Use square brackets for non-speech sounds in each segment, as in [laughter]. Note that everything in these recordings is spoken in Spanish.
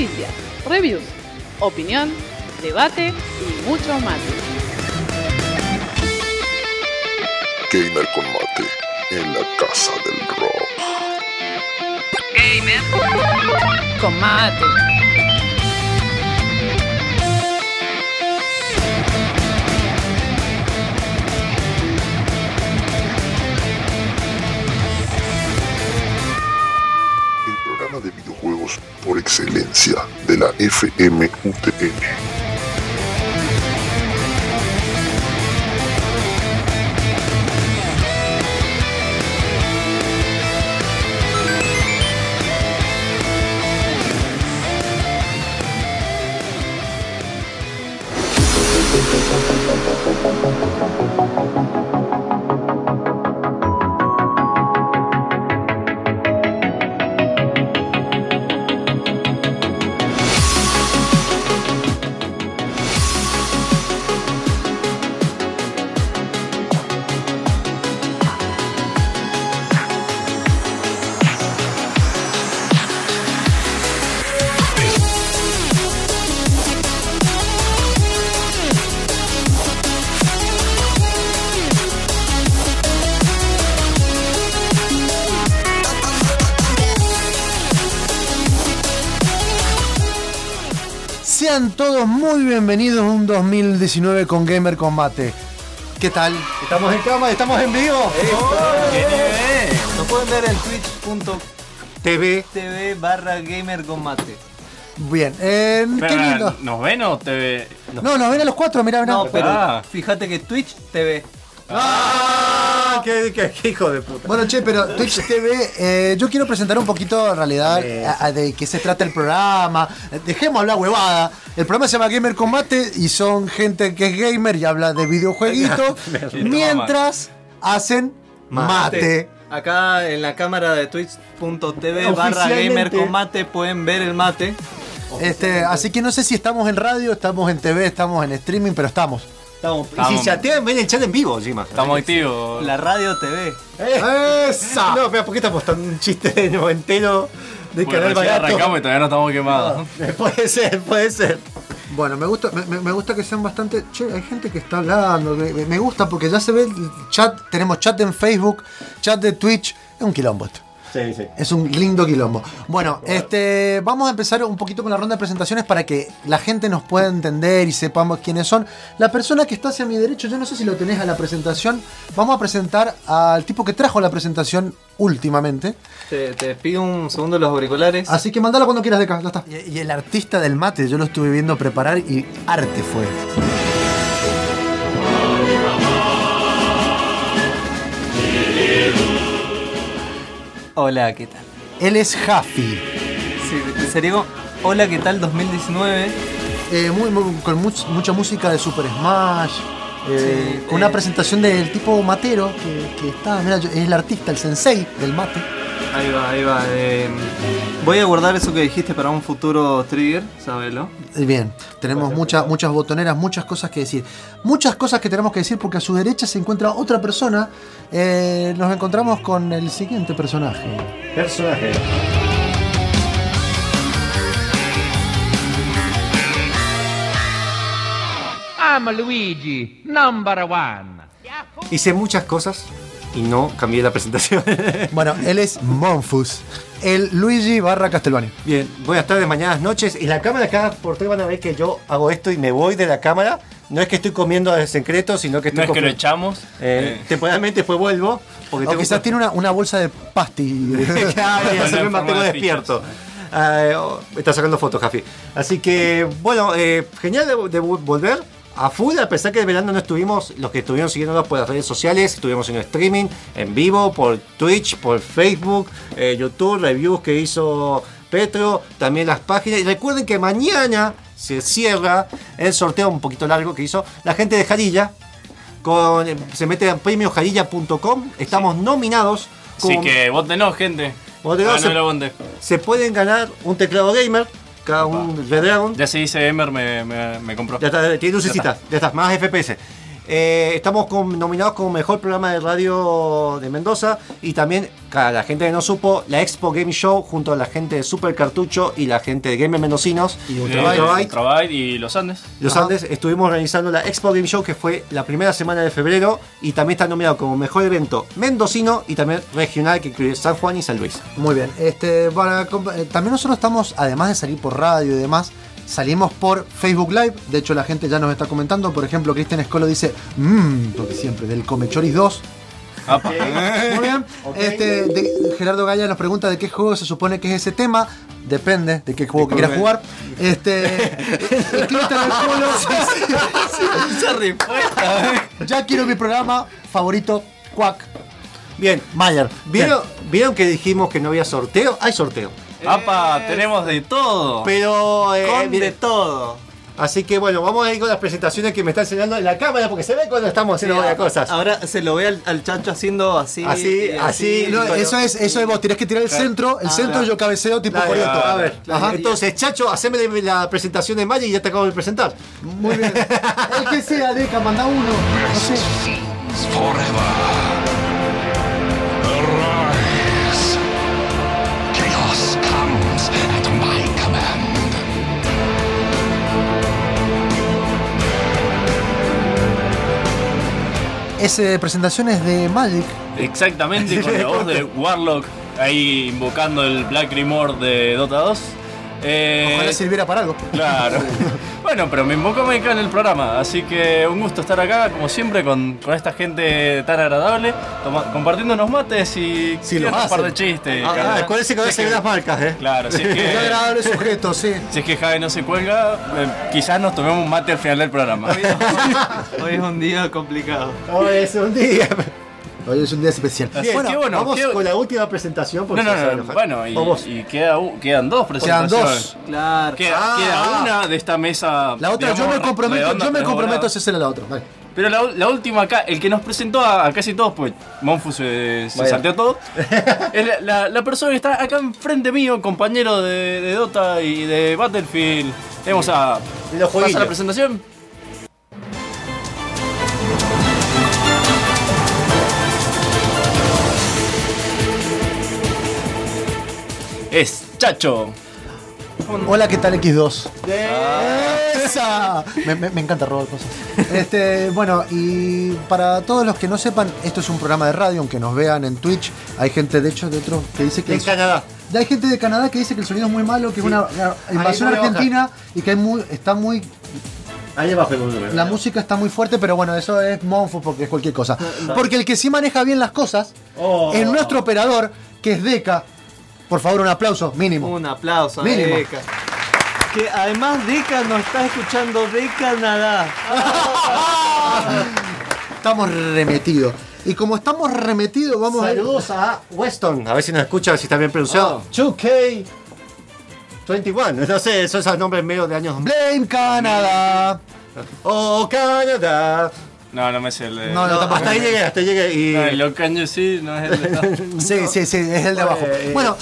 Noticias, reviews, opinión, debate y mucho mate. Gamer con mate en la casa del rock. Gamer con mate. De videojuegos por excelencia de la FMUTN. Todos muy bienvenidos a un 2019 con Gamer Combate. ¿Qué tal? ¿Estamos en cama? ¿Estamos en vivo? Nos pueden ver en twitch.tv TV. barra gamer con mate. Bien. eh, qué lindo. ¿Nos ven o te ve? No, nos ven a los cuatro, mirá, mirá. No, pero Ah. fíjate que Twitch TV. ¡Ah! ¿Qué, qué- qué hijo de puta. Bueno, che, pero Twitch TV, eh, yo quiero presentar un poquito en realidad a- a de qué se trata el programa. Dejemos hablar huevada. El programa se llama Gamer Combate y son gente que es gamer y habla de videojueguitos [laughs] mientras hacen mate. Acá en la cámara de twitch.tv barra gamer con mate pueden ver el mate. Este, así que no sé si estamos en radio, estamos en TV, estamos en streaming, pero estamos. Estamos, Estamos- Si chatean, ven el chat en vivo encima. Estamos activos. la radio TV. ¡Esa! No, espera, ¿por qué está apostando un chiste de noventero de Porque canal recién barato? arrancamos y todavía no estamos quemados. Puede ser, puede ser. Bueno, me gusta, me, me- me gusta que sean bastante. Che, hay gente que está hablando. Me, me gusta porque ya se ve el chat. Tenemos chat en Facebook, chat de Twitch. Es un quilombo esto. Sí, sí. Es un lindo quilombo. Bueno, este, vamos a empezar un poquito con la ronda de presentaciones para que la gente nos pueda entender y sepamos quiénes son. La persona que está hacia mi derecho, yo no sé si lo tenés a la presentación. Vamos a presentar al tipo que trajo la presentación últimamente. Te, te pido un segundo los auriculares. Así que mandala cuando quieras de acá, ya está. Y, y el artista del mate, yo lo estuve viendo preparar y arte fue. Hola, ¿qué tal? Él es Jaffi. Sí, sería como, Hola, ¿qué tal 2019? Eh, muy- muy- con much- mucha música de Super Smash. eh, Sí, con una eh. presentación del tipo matero que, que está, mira, es el artista, el sensei del mate. Ahí va, ahí va. eh, voy a guardar eso que dijiste para un futuro trigger, sabelo. Eh, Bien, tenemos muchas muchas botoneras, muchas cosas que decir. Muchas cosas que tenemos que decir porque a su derecha se encuentra otra persona. Eh, nos encontramos con el siguiente personaje. Personaje. I'm Luigi, number one. Hice muchas cosas y no cambié la presentación. [laughs] Bueno, él es Monfus, el Luigi barra Castelvani. Bien, buenas tardes, mañanas, noches. En la cámara acá por tres van a ver que yo hago esto y me voy de la cámara. No es que estoy comiendo en secreto, sino que estoy No es que lo echamos. Eh, eh, temporalmente después vuelvo. Porque O quizás que- tiene una, una bolsa de pasti. [laughs] Claro, y [laughs] la me mantengo de despierto. Oh, está sacando fotos, Jafi. Así que, bueno, eh, genial de, de vol- volver a full, a pesar que de verano no estuvimos, los que estuvieron siguiéndonos por las redes sociales, estuvimos en streaming, en vivo, por Twitch, por Facebook, eh, YouTube, reviews que hizo Petro, también las páginas. Y recuerden que mañana se cierra el sorteo un poquito largo que hizo la gente de Jarilla. Con, se mete en premiosjarilla.com. Estamos nominados. Así que votenos, gente. Votenos, se- bonde. se pueden ganar un teclado gamer, cada un Red Dragon. Ya se dice Emer, me, me, me compró. Ya está, tiene lucecita, ya está, más FPS. Eh, estamos con- nominados como mejor programa de radio de Mendoza y también, para la gente que no supo, la Expo Game Show junto a la gente de Super Cartucho y la gente de Gamer Mendocinos y Eh, Ultrabyte. Y los Andes. Los Ajá. Andes estuvimos organizando la Expo Game Show que fue la primera semana de febrero y también está nominado como mejor evento mendocino y también regional que incluye San Juan y San Luis. Muy bien. Este, para eh, también nosotros estamos, además de salir por radio y demás, salimos por Facebook Live. De hecho, la gente ya nos está comentando. Por ejemplo, Cristian Escolo dice, mmm, porque siempre, del Comechoris 2. Apa. [laughs] Muy bien. Este, de- Gerardo Gaya nos pregunta de qué juego se supone que es ese tema. Depende de qué juego que quieras jugar. Este. [laughs] y Cristian Escolo Esa [laughs] respuesta. ya quiero mi programa favorito, Quack. Bien, Mayer. ¿vieron, ¿vieron que dijimos que no había sorteo? Hay sorteo. Apa, tenemos de todo. Pero eh, Con de todo. Así que bueno, vamos a ir con las presentaciones que me está enseñando en la cámara porque se ve cuando estamos haciendo varias cosas. Ahora se lo ve al, al chacho haciendo así. Así, y así. No, eso es, eso es vos, tenés que tirar el centro, el Ah, centro claro. y yo cabeceo tipo Corioto. a ver, Ajá. entonces Chacho, haceme la presentación de Maya y ya te acabo de presentar. Muy bien. [laughs] El que sea, Deca, manda uno. No sé. forever. Esa presentación es de Magic. Exactamente, con la voz de [laughs] Warlock ahí invocando el Black Rimor de Dota 2. Eh, Ojalá sirviera para algo. Claro. [laughs] [laughs] bueno, pero me invocó acá en el programa, así que un gusto estar acá, como siempre, con, con esta gente tan agradable, toma- compartiendo unos mates y Sí, lo un par de chistes. Ah, acuérdense que ahora se ven las marcas, eh. Claro, si es que, [laughs] agradable sujeto, sí. si es que Javi no se cuelga, eh, quizás nos tomemos un mate al final del programa. Hoy es un día complicado. Ahora es un día. Hoy es un día especial. Bien, qué bueno, vamos qué- con la última presentación. porque No, no, no, enojar. bueno, y, Vamos. y queda quedan dos Quedan presentaciones. dos. Claro. Queda, Ah. queda una de esta mesa. La otra, yo digamos, me comprometo, yo me comprometo a hacerle la otra. Vale. Pero la, la última acá, el que nos presentó a, a casi todos, pues Monfu se, se Bueno. salteó todo. [laughs] es la, la- la persona que está acá enfrente mío, compañero de, de Dota y de Battlefield. Vamos a Los pasar jueguillos. la presentación. Es Chacho. Hola, ¿qué tal X2? ¡Esa! Me, me- me encanta robar cosas. Este, bueno, y para todos los que no sepan, esto es un programa de radio, aunque nos vean en Twitch. Hay gente, de hecho, de otro que dice que. En Canadá. Hay gente de Canadá que dice que el sonido es muy malo, que es una, una invasión argentina y que hay muy, está muy Ahí abajo el. La música está muy fuerte, pero bueno, eso es monfo porque es cualquier cosa. Porque el que sí maneja bien las cosas Oh. es nuestro operador, que es Deca. Por favor, un aplauso, mínimo. Un aplauso a Mínimo. Deca. Que además Deca nos está escuchando de Canadá. [laughs] Estamos remetidos. Y como estamos remetidos, vamos a. Saludos a Weston. A ver si nos escucha, si está bien pronunciado. 2K. 21, no sé, esos son nombres medio de años. Blame Canadá. Oh, Canadá. No, no me sé el de. No, no, tampoco. hasta ahí llegué, hasta ahí llegué. Y. No, el Lo Can You See no es el de. [laughs] Sí, sí, sí, es el de abajo. Eh, Bueno,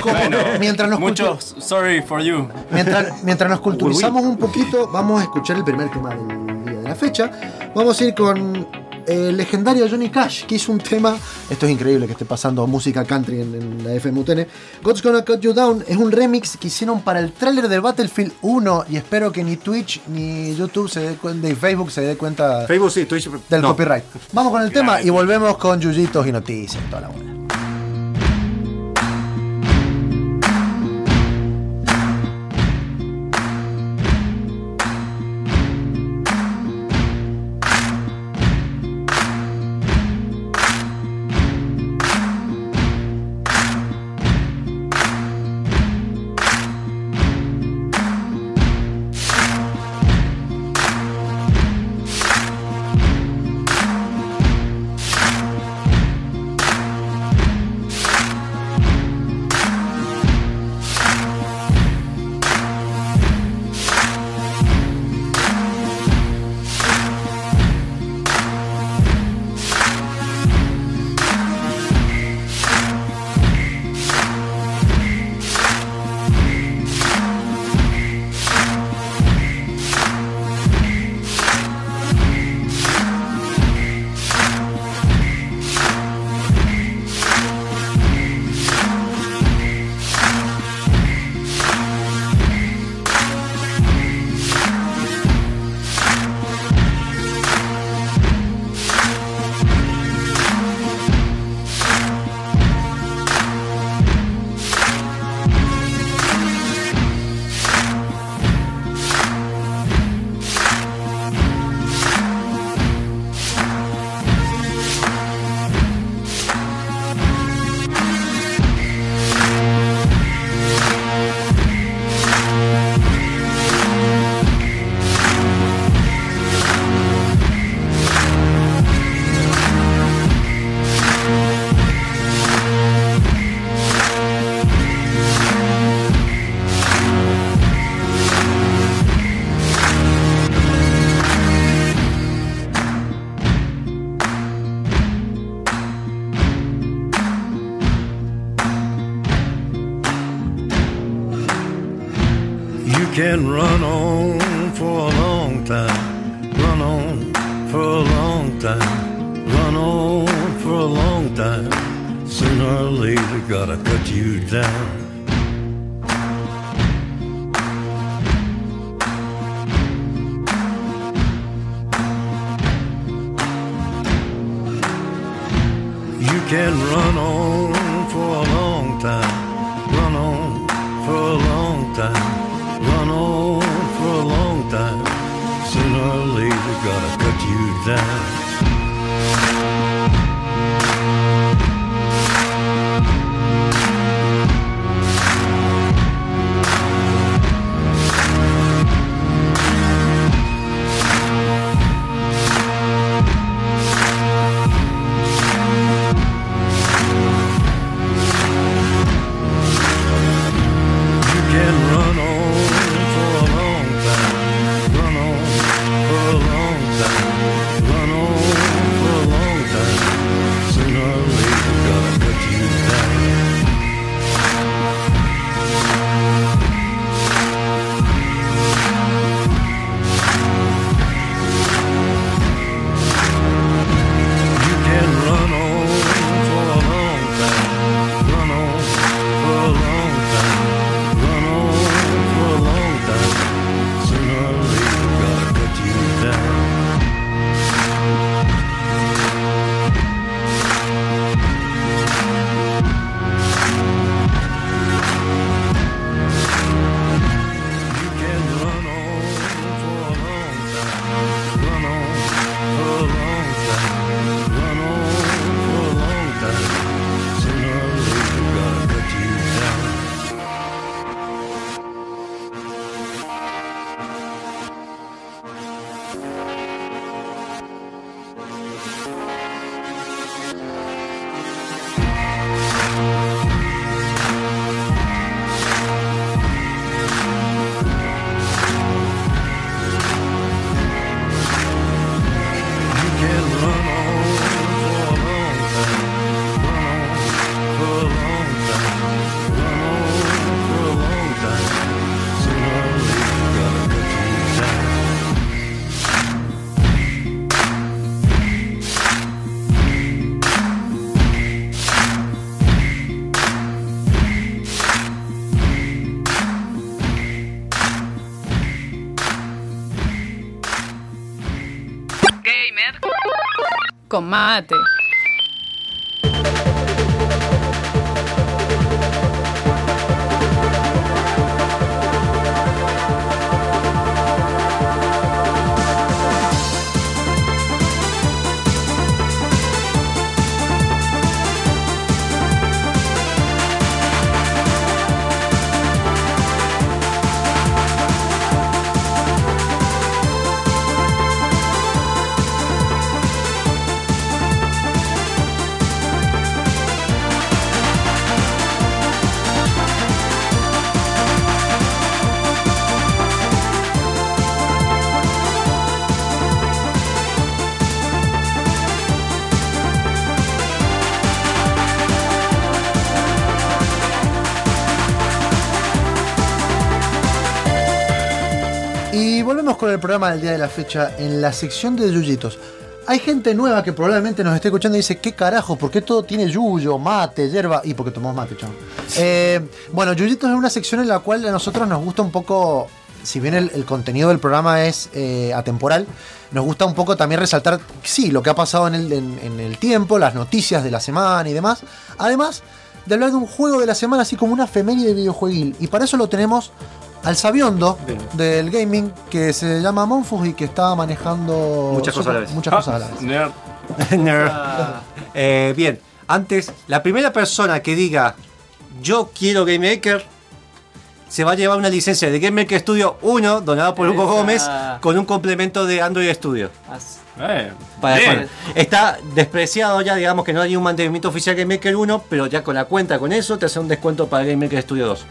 como- Bueno, mientras nos mucho cultu- sorry for you. Mientras, [laughs] mientras nos culturizamos un poquito, vamos a escuchar el primer tema del día de la fecha. Vamos a ir con el legendario Johnny Cash, que hizo un tema. Esto es increíble que esté pasando música country en, en la FMUTN. God's Gonna Cut You Down es un remix que hicieron para el tráiler del Battlefield 1 y espero que ni Twitch ni YouTube se dé cuenta, ni Facebook se dé cuenta Facebook sí, Twitch. del no. copyright. Vamos con el tema y volvemos con Yuyitos y noticias. Toda la buena. Cut Con mate. Con el programa del día de la fecha en la sección de yuyitos. Hay gente nueva que probablemente nos esté escuchando y dice, ¿qué carajo? ¿Por qué todo tiene yuyo, mate, hierba? Y porque tomamos mate, chaval. Eh, bueno, yuyitos es una sección en la cual a nosotros nos gusta un poco, si bien el, el contenido del programa es eh, atemporal, nos gusta un poco también resaltar, sí, lo que ha pasado en el, en- en el tiempo, las noticias de la semana y demás. Además de hablar de un juego de la semana, así como una efeméride de videojueguil. Y para eso lo tenemos al sabiondo del gaming que se llama Monfus y que está manejando Muchas cosas a la vez. Muchas cosas a la vez. Nerd. [laughs] Nerd. Eh, bien, antes, la primera persona que diga yo quiero Game Maker se va a llevar una licencia de Game Maker Studio 1 donada por Hugo Esa. Gómez con un complemento de Android Studio. Eh, Para bien. poner. Está despreciado ya, digamos que no hay un mantenimiento oficial Game Maker 1, pero ya con la cuenta con eso te hace un descuento para Game Maker Studio 2.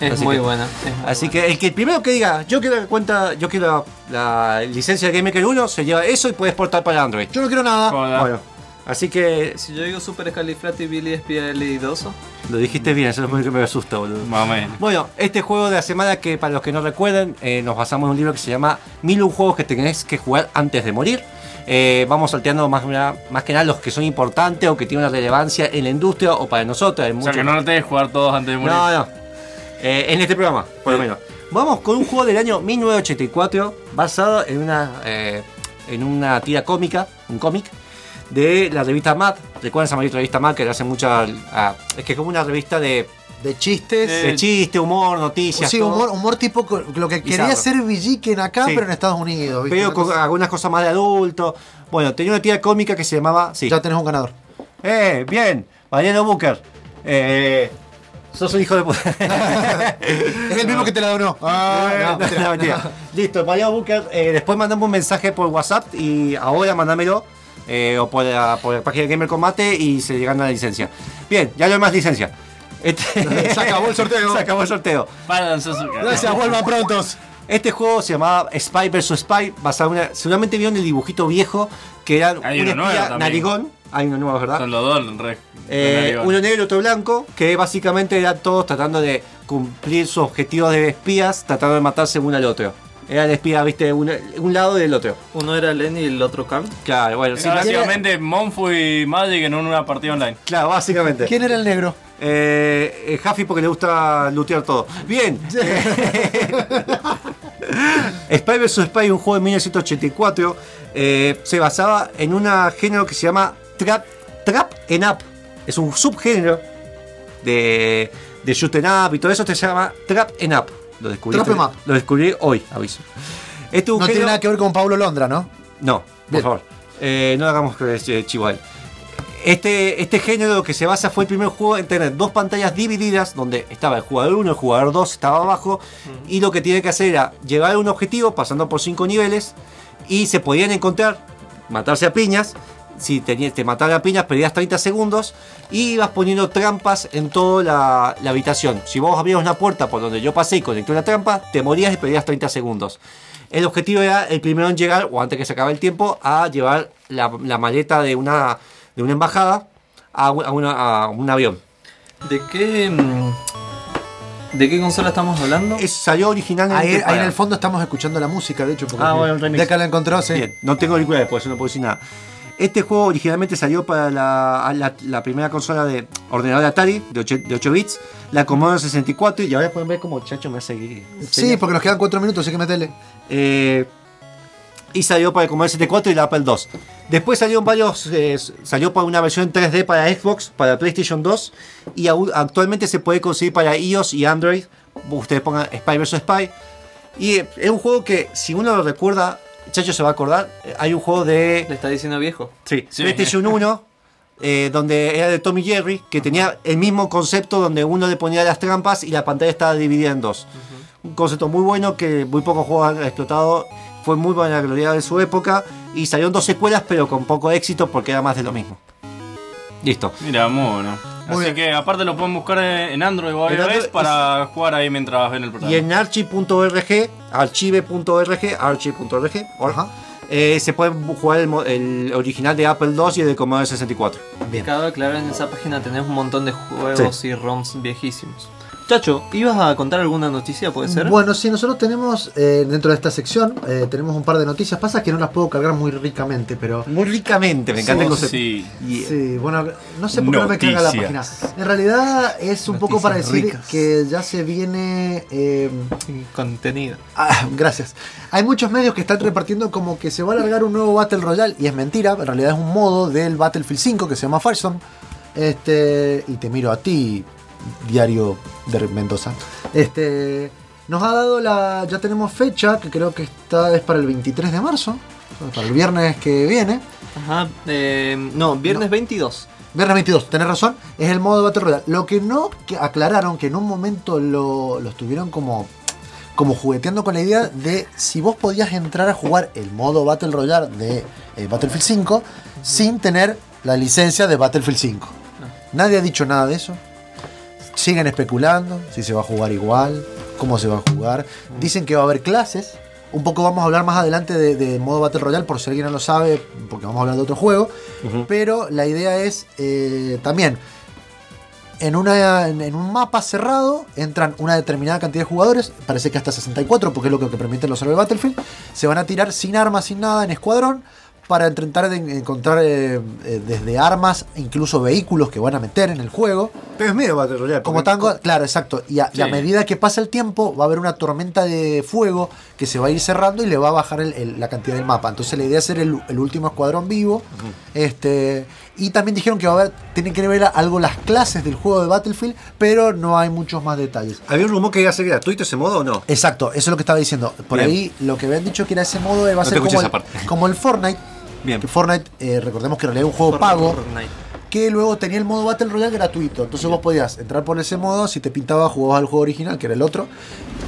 Es Así muy que- buena. es muy Así que el que primero que diga yo quiero la cuenta, yo quiero la licencia de Game Maker 1, se lleva eso y puede exportar para Android. Yo no quiero nada. Bueno, Así que Si yo digo Super Scalifratibilispialidoso. lo dijiste bien, eso es lo que me asusta, boludo. Menos. Bueno, este juego de la semana que para los que no recuerden, eh, nos basamos en un libro que se llama Mil un juegos que tenés que jugar antes de morir. Eh, vamos salteando más, más que nada los que son importantes o que tienen una relevancia en la industria o para nosotros. Hay O sea que no lo tenés que jugar todos antes de morir. no, no. Eh, en este programa, por lo menos. Vamos con un juego del año 1984 basado en una, eh, en una tira cómica, un cómic, de la revista Mad. ¿Recuerdan esa maldita revista Mad que le hace mucha... ah, es que es como una revista de, De chistes. de chiste, humor, noticias. sí, todo. humor, humor tipo lo que quería ser Villiquen acá, Sí. pero en Estados Unidos. ¿viste? Pero con cosa- algunas cosas más de adulto. Bueno, tenía una tira cómica que se llamaba... Sí. Ya tenés un ganador. Eh, bien. Mariano Booker. Eh, sos un hijo de puta. [laughs] Es el mismo que te la donó. Ah, Eh, no, no. [laughs] Listo, Mariano Booker. eh, después mandame un mensaje por WhatsApp y ahora mandámelo. eh, o por la, por la página de Gamer Combate y se llegan a la licencia. Bien, ya no hay más licencia. Este- [laughs] Se acabó el sorteo. se acabó el sorteo. Gracias, vuelvan prontos. Este juego se llamaba Spy vs Spy, basado en una. Seguramente vieron el dibujito viejo que era Hay un espía narigón. Hay uno nuevo, ¿verdad? Son los dos, re. Eh, uno negro y otro blanco, que básicamente eran todos tratando de cumplir sus objetivos de espías, tratando de matarse uno al otro. Era el espía, viste, un, un lado y del otro. Uno era Lenny y el otro Carl. Claro, bueno, sí, básicamente Monfu y Magic en una partida online. claro, básicamente. ¿Quién era el negro? Eh, eh, Huffy porque le gusta lootear todo. Bien. [laughs] [laughs] Spy vs Spy, un juego de 1984, eh, se basaba en un género que se llama Trap, trap en Up. Es un subgénero de, de shoot 'em up y todo eso se llama Trap en Up. Lo descubrí, Trap up. lo descubrí hoy, aviso. Este No tiene nada que ver con Pablo Londra, ¿no? no, por Bien. favor. Eh, no hagamos que eh, chivo. Este, este género que se basa fue el primer juego en tener dos pantallas divididas, donde estaba el jugador 1 y el jugador 2 estaba abajo, y lo que tiene que hacer era llegar a un objetivo pasando por cinco niveles, y se podían encontrar, matarse a piñas, si tenías, te mataban a piñas perdías 30 segundos, y ibas poniendo trampas en toda la, la habitación. Si vos abrías una puerta por donde yo pasé y conecté una trampa, te morías y perdías 30 segundos. El objetivo era el primero en llegar, o antes que se acabe el tiempo, a llevar la, la maleta de una, de una embajada a, un- a una- a un avión. ¿De qué. mm, ¿De qué consola estamos hablando? Es- salió originalmente. Ahí, ahí para- en el fondo estamos escuchando la música, de hecho. Porque Ah, bueno, el remix. de que la encontró, sí. Bien, no tengo auriculares, por eso no puedo decir nada. Este juego originalmente salió para la, la- la primera consola de ordenador de Atari de 8, de 8 bits, la Commodore 64, y ahora pueden ver cómo Chacho me hace. Sí, porque nos quedan cuatro minutos, así que metele. Eh, y salió para el Commodore 64 y la Apple II. Después salieron varios, eh, salió para una versión 3D para Xbox, para PlayStation 2 y aún- actualmente se puede conseguir para iOS y Android. Ustedes pongan Spy vs Spy. Y eh, es un juego que, si uno lo recuerda, Chacho se va a acordar. eh, Hay un juego de Le está diciendo viejo. sí, Sí. PlayStation 1, eh, donde era de Tommy Jerry, que tenía el mismo concepto donde uno le ponía las trampas y la pantalla estaba dividida en dos. Un concepto muy bueno que muy pocos juegos han explotado. Fue muy buena gloria de su época. Y salieron dos secuelas, pero con poco éxito porque era más de lo mismo. Listo. Mira, muy bueno. Muy Así bien. que aparte lo pueden buscar en Android o iOS Android para jugar ahí mientras ven el programa. Y en archive.org, archive.org, archive.org, eh, se puede jugar el, mo- el original de Apple II y el de Commodore 64. Bien. Cabe aclarar en esa página tenés un montón de juegos y ROMs viejísimos. Chacho, ¿ibas a contar alguna noticia? ¿Puede ser? Bueno, sí, nosotros tenemos eh, dentro de esta sección, eh, tenemos un par de noticias. Pasa que no las puedo cargar muy ricamente, pero. Muy ricamente, me encanta el concepto. Sí. Sí, bueno, no sé por qué no me carga la página. En realidad es un poco para decir ricas. que ya se viene. eh, Contenido. Ah, gracias. Hay muchos medios que están repartiendo como que se va a alargar un nuevo Battle Royale y es mentira, en realidad es un modo del Battlefield 5 que se llama Firestorm. Este, y te miro a ti, diario de Mendoza. Este, nos ha dado la ya tenemos fecha que creo que está es para el 23 de marzo, para el viernes que viene. Ajá, eh, no, viernes 22. Viernes 22, tenés razón, es el modo de Battle Royale. Lo que no que aclararon, que en un momento lo, lo estuvieron como, como jugueteando con la idea de si vos podías entrar a jugar el modo Battle Royale de eh, Battlefield 5 sin tener la licencia de Battlefield 5. Nadie ha dicho nada de eso. Siguen especulando si se va a jugar igual, cómo se va a jugar. Dicen que va a haber clases Un poco vamos a hablar más adelante de, de modo Battle Royale, por si alguien no lo sabe, porque vamos a hablar de otro juego. Pero la idea es eh, también, en, una, en, un mapa cerrado, entran una determinada cantidad de jugadores, parece que hasta 64, porque es lo que, permiten los de Battlefield. Se van a tirar sin armas, sin nada, en escuadrón, para intentar de encontrar eh, eh, desde armas, incluso vehículos que van a meter en el juego. Pero es medio Battle Royale. Como tango, claro, exacto. Y a, y a Sí. medida que pasa el tiempo, va a haber una tormenta de fuego que se va a ir cerrando y le va a bajar el- el- la cantidad del mapa. Entonces la idea es ser el, el último escuadrón vivo. Este. Y también dijeron que va a haber, tienen que ver algo las clases del juego de Battlefield, pero no hay muchos más detalles. ¿Había un rumor que iba a ser gratuito ese modo o no? Exacto, eso es lo que estaba diciendo. Por Bien. ahí lo que habían dicho que era ese modo va a No ser escuché como esa el, parte. como el Fortnite. Bien. Que Fortnite, eh, recordemos que en realidad es un juego pago. Que luego tenía el modo Battle Royale gratuito. Entonces vos podías entrar por ese modo. Si te pintaba, jugabas al juego original, que era el otro.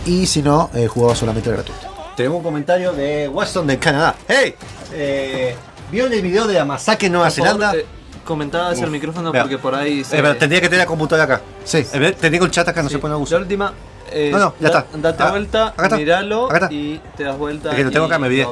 Y si no, eh, jugabas solamente el gratuito. Tenemos un comentario de Watson de Canadá. ¡Hey! Eh, ¿Vieron el video de la masacre en Nueva Por favor, Zelanda? eh, comentaba hacia el micrófono porque por ahí Eh, pero tendría que tener la computadora acá. Sí. Tendría que el chat acá, no se pone a La última. eh, No, no, ya da- está. Date Ah, vuelta, acá está. miralo Acá está. y te das vuelta. Es que lo tengo y acá, me olvidé.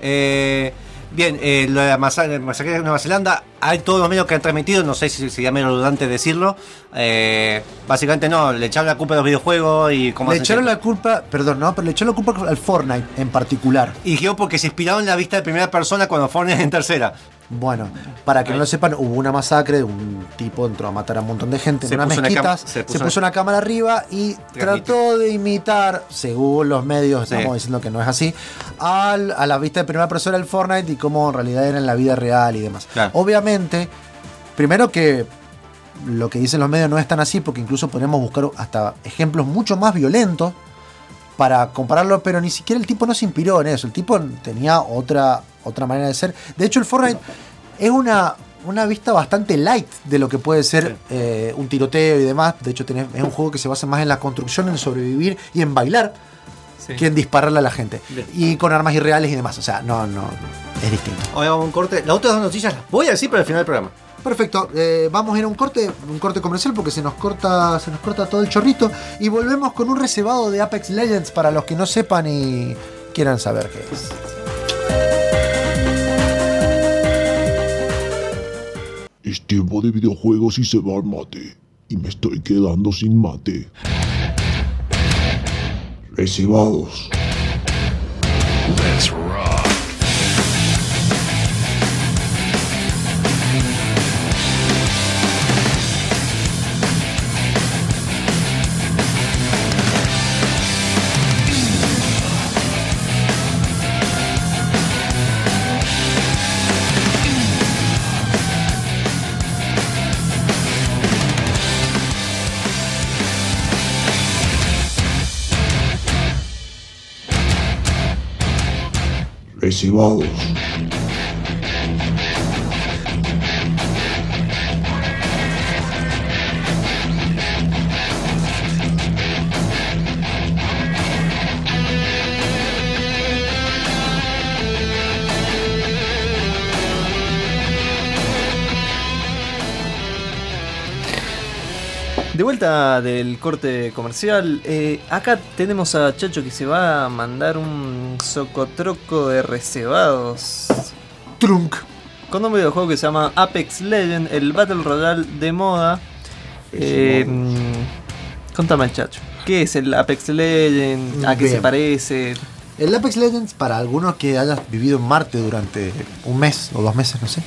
Eh, bien, eh, lo de la masacre, de Nueva Zelanda, hay todos los medios que han transmitido, no sé si sería menos redundante decirlo. Eh, básicamente no, le echaron la culpa a los videojuegos y cómo Le echaron la culpa, perdón, no, pero le echaron la culpa al Fortnite en particular. Y dijeron porque se inspiraron en la vista de primera persona cuando Fortnite en tercera. Bueno, para que no lo sepan, hubo una masacre, un tipo entró a matar a un montón de gente en una mezquitas, cam- se se puso, una cámara arriba y trató de imitar, según los medios, Sí. estamos diciendo que no es así, al- a la vista de primera persona del Fortnite y cómo en realidad era en la vida real y demás. Claro. Obviamente, primero que lo que dicen los medios no es tan así, porque incluso podemos buscar hasta ejemplos mucho más violentos para compararlo, pero ni siquiera el tipo no se inspiró en eso. El tipo tenía otra, otra manera de ser. De hecho, el Fortnite es una, una vista bastante light de lo que puede ser eh, un tiroteo y demás. De hecho, tenés- es un juego que se basa más en la construcción, en sobrevivir y en bailar que en dispararle a la gente. Y con armas irreales y demás. O sea, no, no, es distinto. Ahora vamos a un corte. Las otras dos noticias las voy a decir para el final del programa. Perfecto, eh, vamos a ir a un corte, un corte comercial porque se nos corta, se nos corta todo el chorrito y volvemos con un reservado de Apex Legends para los que no sepan y quieran saber qué es. Es tiempo de videojuegos y se va al mate. Y me estoy quedando sin mate. Recibados. Recibados. De vuelta del corte comercial, eh, acá tenemos a Chacho que se va a mandar un socotroco de reservados. Trunk. Con un videojuego que se llama Apex Legend, el Battle Royale de moda. Eh, mm, contame, Chacho. ¿Qué es el Apex Legend? ¿A qué se parece? El Apex Legends, para algunos que hayan vivido en Marte durante un mes o dos meses, no sé,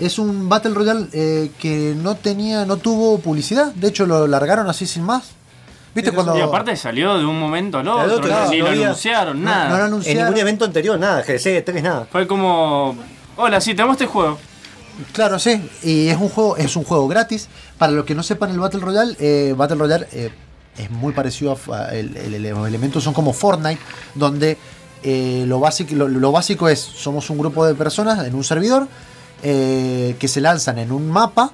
es un Battle Royale eh, que no tenía, no tuvo publicidad. De hecho, lo largaron así sin más. ¿Viste cuando.? Y aparte salió de un momento al otro, ni no lo había- anunciaron, no- nada. no lo En anunciaron. ningún evento anterior, nada. GDC, 3, nada. Fue como. Hola, sí, tenemos este juego. Claro, sí. Y es un juego, es un juego gratis. Para los que no sepan el Battle Royale, eh, Battle Royale eh, es muy parecido a, a- el- el- los elementos son como Fortnite, donde eh, lo, básico, lo, lo básico es, somos un grupo de personas en un servidor eh, que se lanzan en un mapa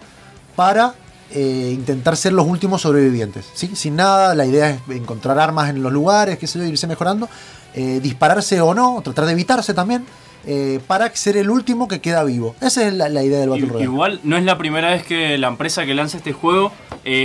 para eh, intentar ser los últimos sobrevivientes. ¿sí? Sin nada, la idea es encontrar armas en los lugares, qué sé yo, irse mejorando, eh, dispararse o no, tratar de evitarse también. eh, para ser el último que queda vivo. Esa es la, la idea del Battle Royale. Igual no es la primera vez que la empresa que lanza este juego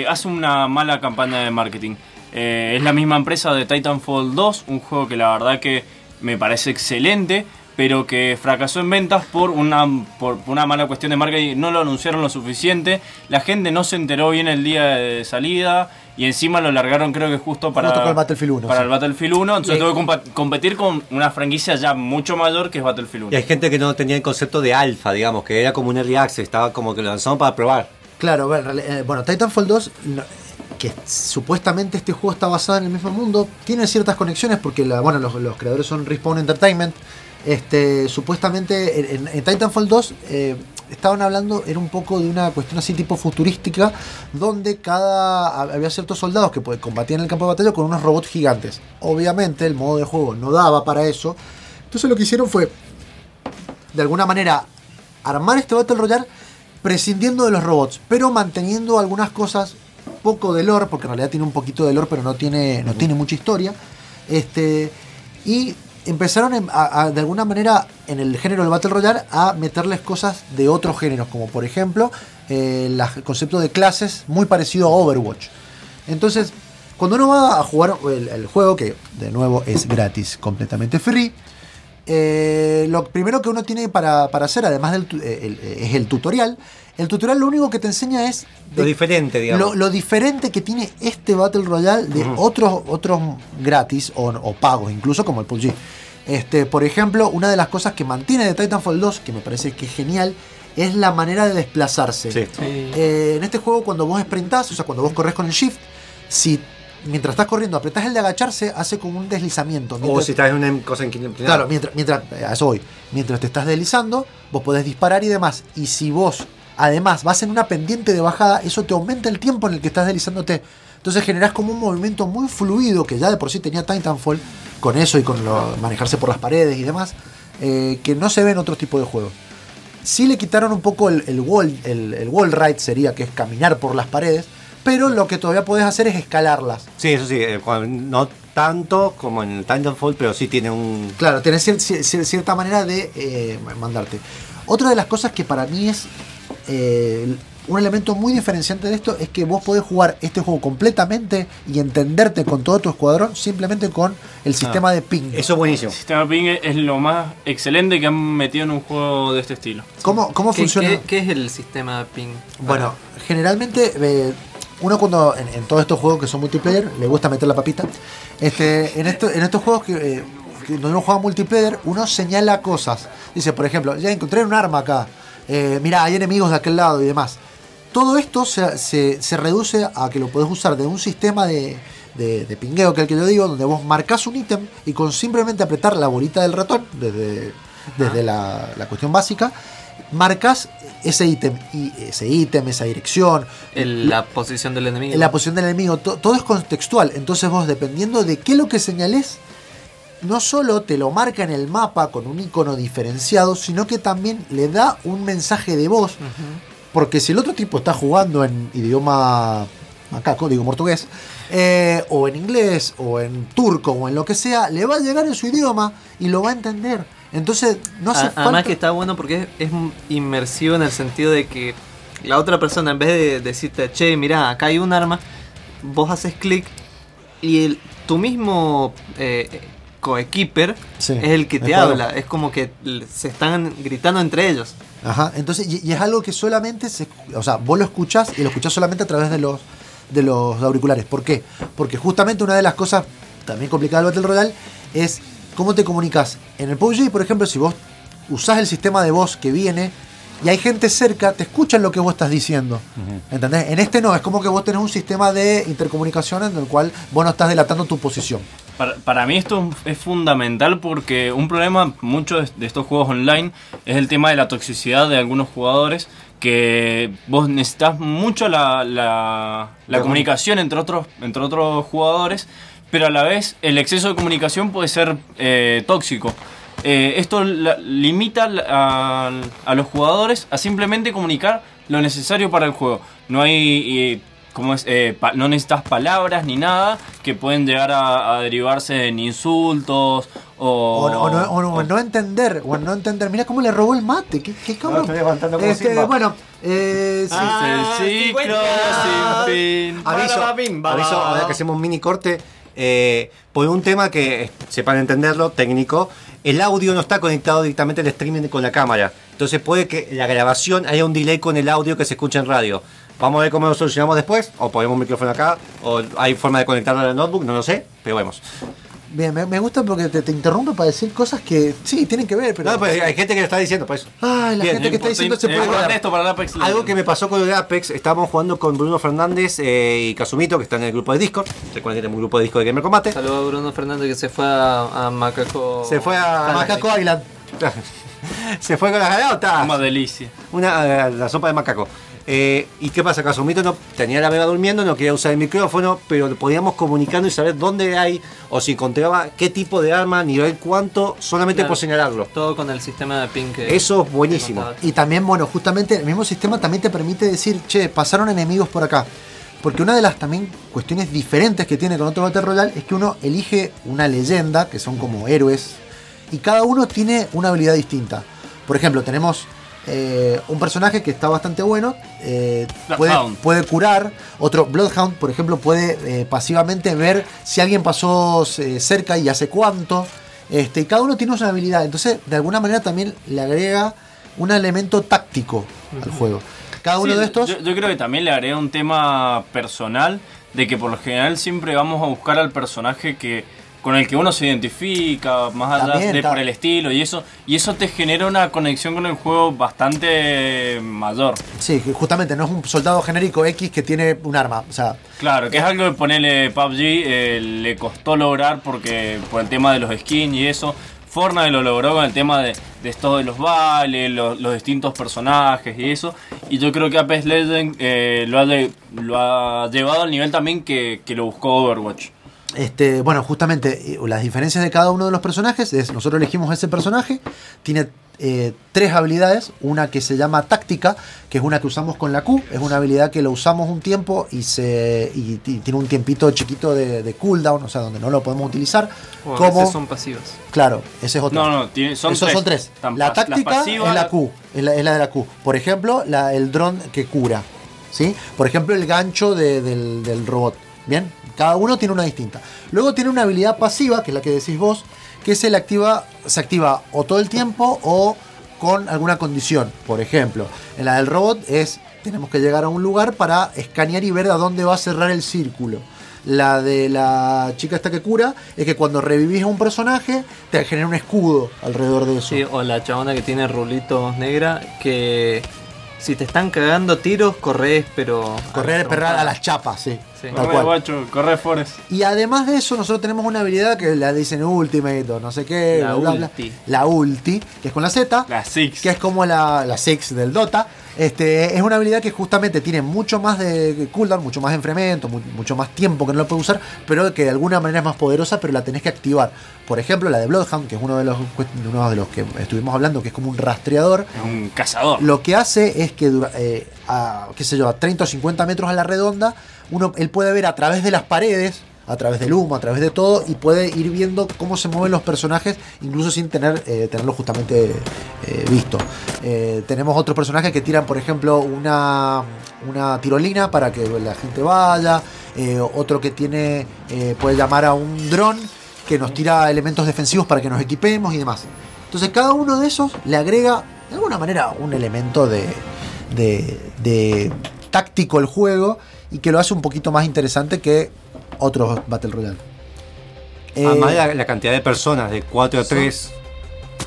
hace una mala campaña de marketing. Es la misma empresa de Titanfall 2, un juego que la verdad que me parece excelente, pero que fracasó en ventas por una, por una mala cuestión de marketing. No lo anunciaron lo suficiente, la gente no se enteró bien el día de salida y encima lo largaron creo que justo para, Justo con el Battlefield 1, para sí. el Battlefield 1. Entonces Y- tuve que competir con una franquicia ya mucho mayor que es Battlefield 1. Y hay gente que no tenía el concepto de alfa, digamos, que era como un early access, estaba como que lo lanzaron para probar. Claro, bueno, eh, bueno, Titanfall 2, no- que supuestamente este juego está basado en el mismo mundo, tiene ciertas conexiones porque la, bueno, los, los creadores son Respawn Entertainment. Este, supuestamente en, Titanfall 2 eh, estaban hablando, era un poco de una cuestión así tipo futurística, donde cada había ciertos soldados que pues, combatían en el campo de batalla con unos robots gigantes. Obviamente el modo de juego no daba para eso. Entonces lo que hicieron fue, de alguna manera, armar este Battle Royale prescindiendo de los robots, pero manteniendo algunas cosas poco de lore, porque en realidad tiene un poquito de lore, pero no tiene, no tiene mucha historia. Este, y empezaron de alguna manera en el género del Battle Royale a meterles cosas de otros géneros, como por ejemplo eh, el concepto de clases muy parecido a Overwatch. Entonces, cuando uno va a jugar el, juego, que de nuevo es gratis, completamente free, eh, lo primero que uno tiene para, para hacer, además del eh, es el tutorial. El tutorial lo único que te enseña es Lo diferente, digamos. lo, lo diferente que tiene este Battle Royale de otros, otros gratis o, o pagos, incluso como el PUBG. Este, por ejemplo, una de las cosas que mantiene de Titanfall 2, que me parece que es genial, es la manera de desplazarse. Eh, en este juego, cuando vos sprintás, o sea, cuando vos corres con el shift, si mientras estás corriendo apretás el de agacharse, hace como un deslizamiento. O si estás en una cosa inclinada. Claro, mientras, mientras, a eso voy. Mientras te estás deslizando, vos podés disparar y demás. Y si vos, además, vas en una pendiente de bajada, eso te aumenta el tiempo en el que estás deslizándote. Entonces generás como un movimiento muy fluido que ya de por sí tenía Titanfall, con eso y con lo- manejarse por las paredes y demás, eh, que no se ve en otro tipo de juego. Sí le quitaron un poco el, el wall, el, el wall ride sería, que es caminar por las paredes, pero lo que todavía podés hacer es escalarlas. Sí, eso sí, eh, no tanto como en el Titanfall, pero sí tiene un... Claro, cier- cier- cierta manera de eh, mandarte. Otra de las cosas que para mí es eh, un elemento muy diferenciante de esto es que vos podés jugar este juego completamente y entenderte con todo tu escuadrón simplemente con el sistema de ping. Eso es buenísimo. El sistema ping es lo más excelente que han metido en un juego de este estilo. ¿Cómo, cómo ¿Qué, funciona? qué- qué es el sistema de ping? Bueno, generalmente eh, uno cuando en, en todos estos juegos que son multiplayer le gusta meter la papita. Este, en, esto- en estos juegos que, eh, que donde uno juega multiplayer, uno señala cosas. Dice, por ejemplo, ya encontré un arma acá. Eh, mirá, hay enemigos de aquel lado y demás. Todo esto se, se- se reduce a que lo podés usar de un sistema de, de, de pingueo, que es el que yo digo, donde vos marcas un ítem y con simplemente apretar la bolita del ratón, desde, desde la, la cuestión básica, marcas ese ítem y ese ítem, esa dirección, El- la posición del enemigo. la posición del enemigo, to- todo es contextual. Entonces vos, dependiendo de qué es lo que señales, no solo te lo marca en el mapa con un icono diferenciado, sino que también le da un mensaje de voz. Porque si el otro tipo está jugando en idioma acá, código portugués, eh, o en inglés, o en turco, o en lo que sea, le va a llegar en su idioma y lo va a entender. Entonces, no hace A- falta. Además que está bueno porque es, es inmersivo en el sentido de que la otra persona en vez de decirte, che, mirá, acá hay un arma, vos haces clic y el, tu mismo eh, coequiper Sí, es el que te habla. Es como que se están gritando entre ellos. Ajá, entonces, y, y es algo que solamente se, o sea, vos lo escuchás y lo escuchás solamente a través de los, de los auriculares. ¿Por qué? Porque justamente una de las cosas también complicadas del Battle Royale es cómo te comunicas. En el PUBG, por ejemplo, si vos usás el sistema de voz que viene y hay gente cerca, te escuchan lo que vos estás diciendo. ¿Entendés? En este no, es como que vos tenés un sistema de intercomunicación en el cual vos no estás delatando tu posición. Para, para mí esto es fundamental porque un problema mucho de, estos juegos online es el tema de la toxicidad de algunos jugadores que vos necesitas mucho la, la, la comunicación entre otros, entre otros jugadores, pero a la vez el exceso de comunicación puede ser eh, tóxico. Eh, esto la- limita a, a los jugadores a simplemente comunicar lo necesario para el juego. No hay... como es, eh, pa- no necesitas palabras ni nada que pueden llegar a, a derivarse en insultos o, O, no- o no, o no- o no entender, o no entender. Mira cómo le robó el mate, qué, qué cabrón. estoy levantando como Este, bueno, eh, sí. Es el ciclo sin fin. Aviso, aviso, ahora que hacemos un mini corte. Eh, por un tema que, eh, sepan entenderlo, técnico, el audio no está conectado directamente al streaming con la cámara. Entonces puede que la grabación haya un delay con el audio que se escucha en radio. Vamos a ver cómo lo solucionamos después. O ponemos un micrófono acá. O hay forma de conectarlo al notebook. No lo sé. Pero vemos. Bien, me, me gusta porque te, te interrumpe para decir cosas que sí, tienen que ver, pero. No, pues hay gente que lo está diciendo, pues. Ay, la Bien, gente que está diciendo se puede para el Apex. Algo que me pasó con el Apex, estábamos jugando con Bruno Fernández eh, y Kazumito, que están en el grupo de Discord. Recuerden que tenemos un grupo de Discord de Gamer Combate. Saludos a Bruno Fernández que se fue a, a Macaco. Se fue a Macaco Island. [laughs] Se fue con las ganotas. Una delicia. Una, la sopa de macaco. Eh, ¿Y qué pasa? Kazumito no, tenía la beba durmiendo, no quería usar el micrófono, pero podíamos comunicarnos y saber dónde hay o si encontraba qué tipo de arma, nivel cuánto, solamente Claro. por señalarlo. Todo con el sistema de ping que. Eso es buenísimo. Y también, bueno, justamente el mismo sistema también te permite decir, che, pasaron enemigos por acá. Porque una de las también cuestiones diferentes que tiene con otro Battle Royale es que uno elige una leyenda, que son como héroes, y cada uno tiene una habilidad distinta. Por ejemplo, tenemos eh, un personaje que está bastante bueno, eh, puede, Bloodhound. puede curar, otro Bloodhound, por ejemplo, puede eh, pasivamente ver si alguien pasó eh, cerca y hace cuánto. Este, y cada uno tiene una habilidad, entonces de alguna manera también le agrega un elemento táctico al juego. Cada uno Sí, de estos... Yo, yo creo que también le agrega un tema personal de que por lo general siempre vamos a buscar al personaje que con el que uno se identifica, más allá También, de ta- por el estilo y eso, y eso te genera una conexión con el juego bastante mayor. Sí, que justamente no es un soldado genérico X que tiene un arma. O sea, Claro, que es algo que ponerle PUBG eh, le costó lograr porque por el tema de los skins y eso. Fortnite lo logró con el tema de, de esto de los vales, los, los distintos personajes y eso. Y yo creo que Apex Legends eh, lo, ha, lle- lo ha llevado al nivel también que, que lo buscó Overwatch. Este, bueno, justamente eh, las diferencias de cada uno de los personajes es, nosotros elegimos ese personaje, tiene eh, tres habilidades, una que se llama táctica, que es una que usamos con la Q, es una habilidad que lo usamos un tiempo y se y, ti- tiene un tiempito chiquito de, de cooldown, o sea, donde no lo podemos utilizar. Como, son pasivas. Claro, ese es otro. No, no, tiene- son Esos tres. son tres. Están La táctica es la la- Q, es la, es la de la Q. Por ejemplo, la, el dron que cura. ¿sí? Por ejemplo, el gancho de- del, del robot. Bien, cada uno tiene una distinta. Luego tiene una habilidad pasiva, que es la que decís vos, que se le activa, se activa o todo el tiempo o con alguna condición. Por ejemplo, en la del robot es tenemos que llegar a un lugar para escanear y ver a dónde va a cerrar el círculo. La de la chica esta que cura es que cuando revivís a un personaje te genera un escudo alrededor de eso. Sí, o la chabona que tiene rulitos negra que si te están cagando tiros, corres, pero. Correr, a perrar a las chapas, sí. Sí. Tal Corre, cual. guacho, corre, Forest. Y además de eso, nosotros tenemos una habilidad que la dicen Ultimate o no sé qué. La bla, bla, bla. ulti. La Ulti, que es con la Z. La Six. Que es como la, la Six del Dota. Este, es una habilidad que justamente tiene mucho más de cooldown, mucho más mu- mucho más tiempo que no lo puedes usar, pero que de alguna manera es más poderosa, pero la tenés que activar. Por ejemplo, la de Bloodhound, que es uno de los, uno de los que estuvimos hablando, que es como un rastreador. Es un cazador. Lo que hace es que, eh, a, qué sé yo, a 30 o 50 metros a la redonda, uno, él puede ver a través de las paredes, a través del humo, a través de todo, y puede ir viendo cómo se mueven los personajes, incluso sin tener eh, tenerlo justamente eh, visto. Eh, tenemos otros personajes que tiran, por ejemplo, una, una tirolina para que la gente vaya, otro que tiene puede llamar a un dron que nos tira elementos defensivos para que nos equipemos y demás. Entonces cada uno de esos le agrega de alguna manera un elemento de, de, táctico al juego y que lo hace un poquito más interesante que otros Battle Royale. Eh, Además, la, la cantidad de personas, de 4 a 3.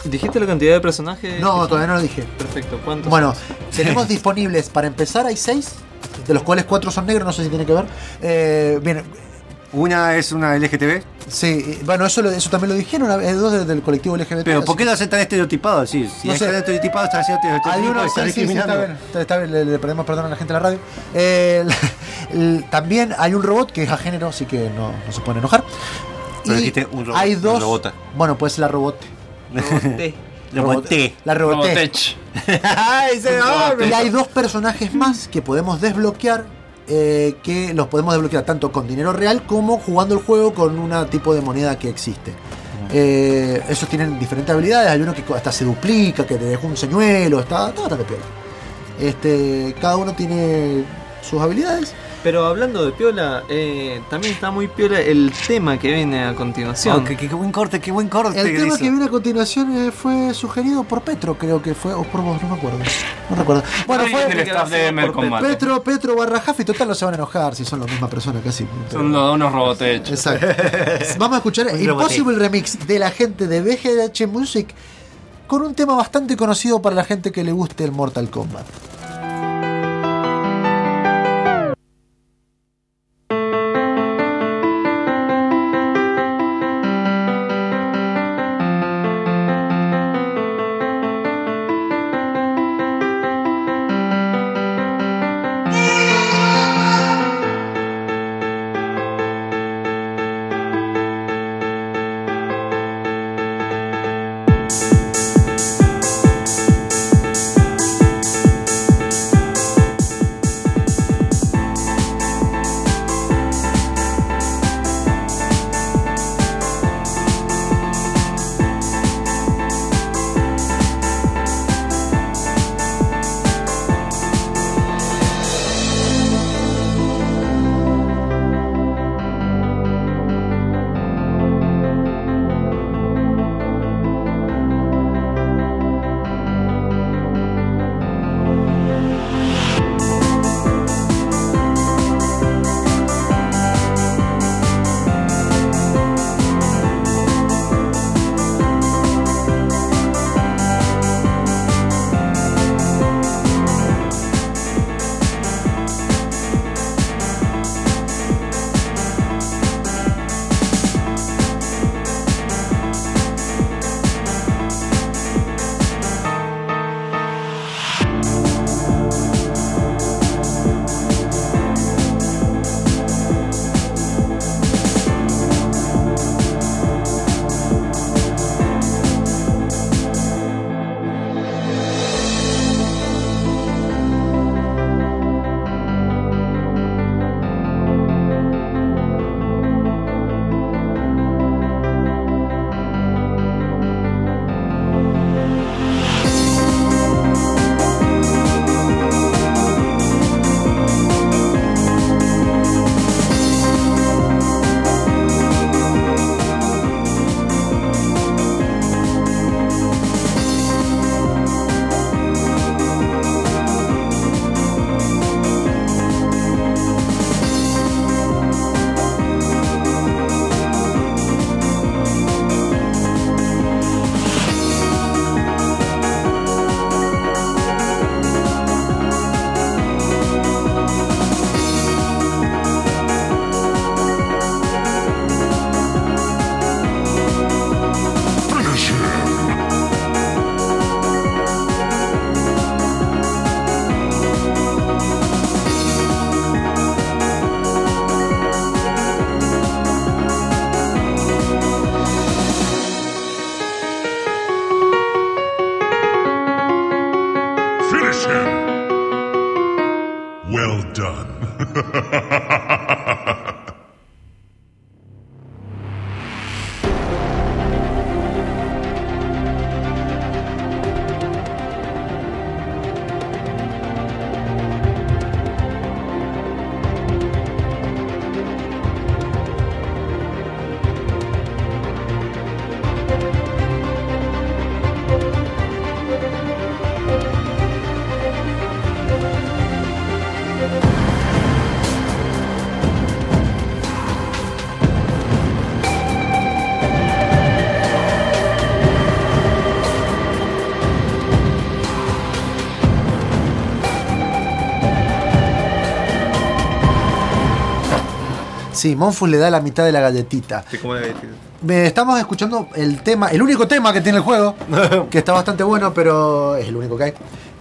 ¿Dijiste la cantidad de personajes? no, todavía no lo dije. Perfecto, ¿cuántos? Bueno, son? [laughs] tenemos disponibles para empezar hay seis, de los cuales cuatro son negros, no sé si tiene que ver. Eh, bien, Una es una LGTB. sí, bueno, eso, lo- eso también lo dijeron, hay dos del, del colectivo LGBT. Pero ¿por qué lo hacen tan estereotipado? Sí, si No es sé. tan estereotipado, está haciendo Hay estereotipo, uno, está sí, sí, sí, está discriminando. bien, está- bien, le, le pedimos perdón a la gente de la radio. Eh, el- el- también hay un robot que es a género, así que no, no se pueden enojar. Pero Y dijiste un robot, hay un dos. robota. Bueno, pues la robot. Roboté. Roboté. [laughs] La roboté. Robotech. [laughs] ¡Ay, se Y hay dos personajes más que podemos desbloquear. Eh, que los podemos desbloquear tanto con dinero real como jugando el juego con un tipo de moneda que existe. Eh, esos tienen diferentes habilidades. Hay uno que hasta se duplica, que te deja un señuelo. Está, está bastante piola. Este, cada uno tiene sus habilidades. Pero hablando de piola, eh, también está muy piola el tema que viene a continuación. Oh, qué, qué buen corte, qué buen corte. El tema que viene a continuación eh, fue sugerido por Petro, creo que fue, o por vos, no me acuerdo. No recuerdo. Bueno, fue del staff de Mercombate. Petro, Petro barra Jaffi, total no se van a enojar si son la misma persona casi. Son los- unos robots hechos. Exacto. [laughs] Vamos a escuchar Impossible Remix de la gente de BGH Music con un tema bastante conocido para la gente que le guste el Mortal Kombat. Sí, Monfus le da la mitad de la galletita. Me estamos escuchando el tema, el único tema que tiene el juego, [laughs] que está bastante bueno, pero es el único que hay.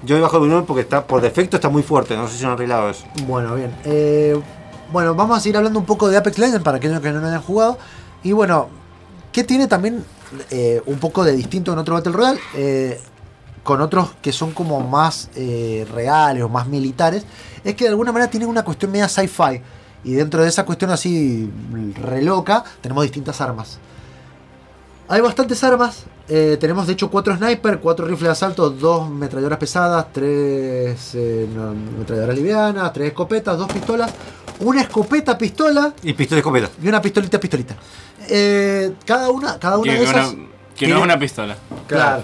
Yo me bajo el volumen porque está por defecto está muy fuerte. No sé si han arreglado eso. Bueno, bien. Eh, bueno, vamos a seguir hablando un poco de Apex Legends para aquellos que no lo hayan jugado. Y bueno, ¿qué tiene también eh, un poco de distinto en otro Battle Royale? Eh, con otros que son como más reales o más militares, es que de alguna manera tienen una cuestión media sci-fi. Y dentro de esa cuestión así re loca, tenemos distintas armas. Hay bastantes armas. eh, tenemos de hecho cuatro sniper, cuatro rifles de asalto, dos metralladoras pesadas, tres eh, no, metralladoras livianas, tres escopetas, dos pistolas, una escopeta pistola Y pistola escopeta. y una pistolita pistolita. Eh, cada una, cada una de esas. una- que tiene- no es una pistola. Claro.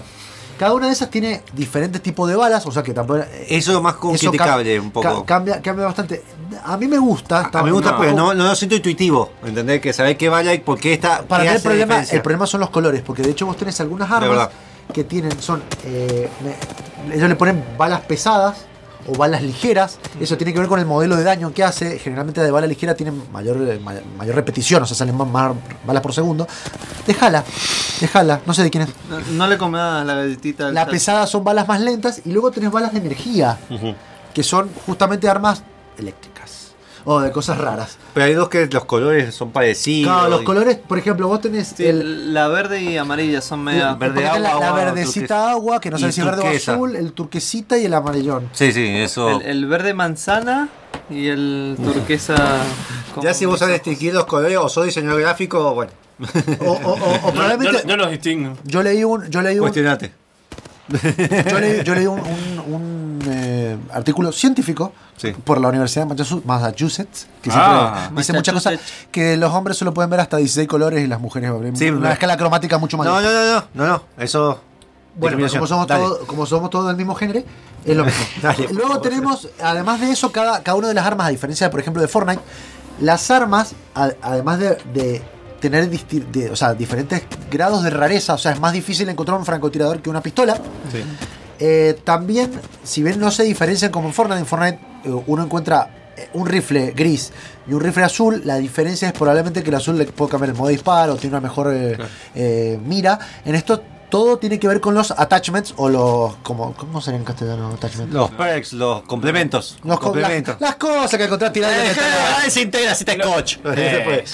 Cada una de esas tiene diferentes tipos de balas, o sea que tampoco. Eso es más cam- un poco. ca- cambia, cambia bastante. A mí me gusta. está- A mí me gusta, No. pero no, no lo siento intuitivo. ¿Entendés? Que saber qué vaya y por qué está. Para mí el problema, diferencia. el problema son los colores, porque de hecho vos tenés algunas armas que tienen, son, eh, me- ellos le ponen balas pesadas o balas ligeras, eso tiene que ver con el modelo de daño que hace, generalmente de bala ligera tienen mayor, eh, ma- mayor repetición, o sea, salen más, más balas por segundo. Déjala, déjala, no sé de quién es. No, no le comas la galletita chat. pesadas son balas más lentas y luego tenés balas de energía, que son justamente armas eléctricas o de cosas raras. Pero hay dos que los colores son parecidos. Claro, los y- colores, por ejemplo, vos tenés Sí, el, la verde y amarilla son media. verde la, agua, la verdecita turquesa. agua, que no sé si es verde o azul, el turquesita y el amarillón. Sí, sí, eso. El, el verde manzana y el turquesa. [laughs] ya si vos sabés distinguir los colores o sos diseñador gráfico, bueno. O, o- o- o [laughs] No, probablemente. no- no los distingo. Yo leí un. Yo leí un, Cuestionate. yo leí, yo leí un, un- un, eh, artículo científico Sí. por la Universidad de Massachu- Massachusetts, que Ah. siempre dice muchas cosas, que los hombres solo pueden ver hasta 16 colores y las mujeres Sí, una no. escala cromática mucho mayor. No, no, no, no, no, no. Eso. Bueno, pero como somos, todos, como somos todos del mismo género, es lo mismo. [laughs] Dale, Luego favor. tenemos, además de eso, cada, cada una de las armas, a diferencia, de, por ejemplo, de Fortnite, las armas, a- además de, de tener de- o sea, diferentes grados de rareza, o sea, es más difícil encontrar un francotirador que una pistola. Eh, también, si bien no se diferencian como en Fortnite, en Fortnite eh, uno encuentra eh, un rifle gris y un rifle azul, la diferencia es probablemente que el azul le puede cambiar el modo de disparo, tiene una mejor eh, eh, mira. En esto todo tiene que ver con los attachments o los... Como, ¿Cómo sería en castellano attachments? Los perks, los complementos. Los co- complementos. las, las cosas que encontrás tiradas en la Ah, ventana. se integra, si te scotch. [laughs] Eh,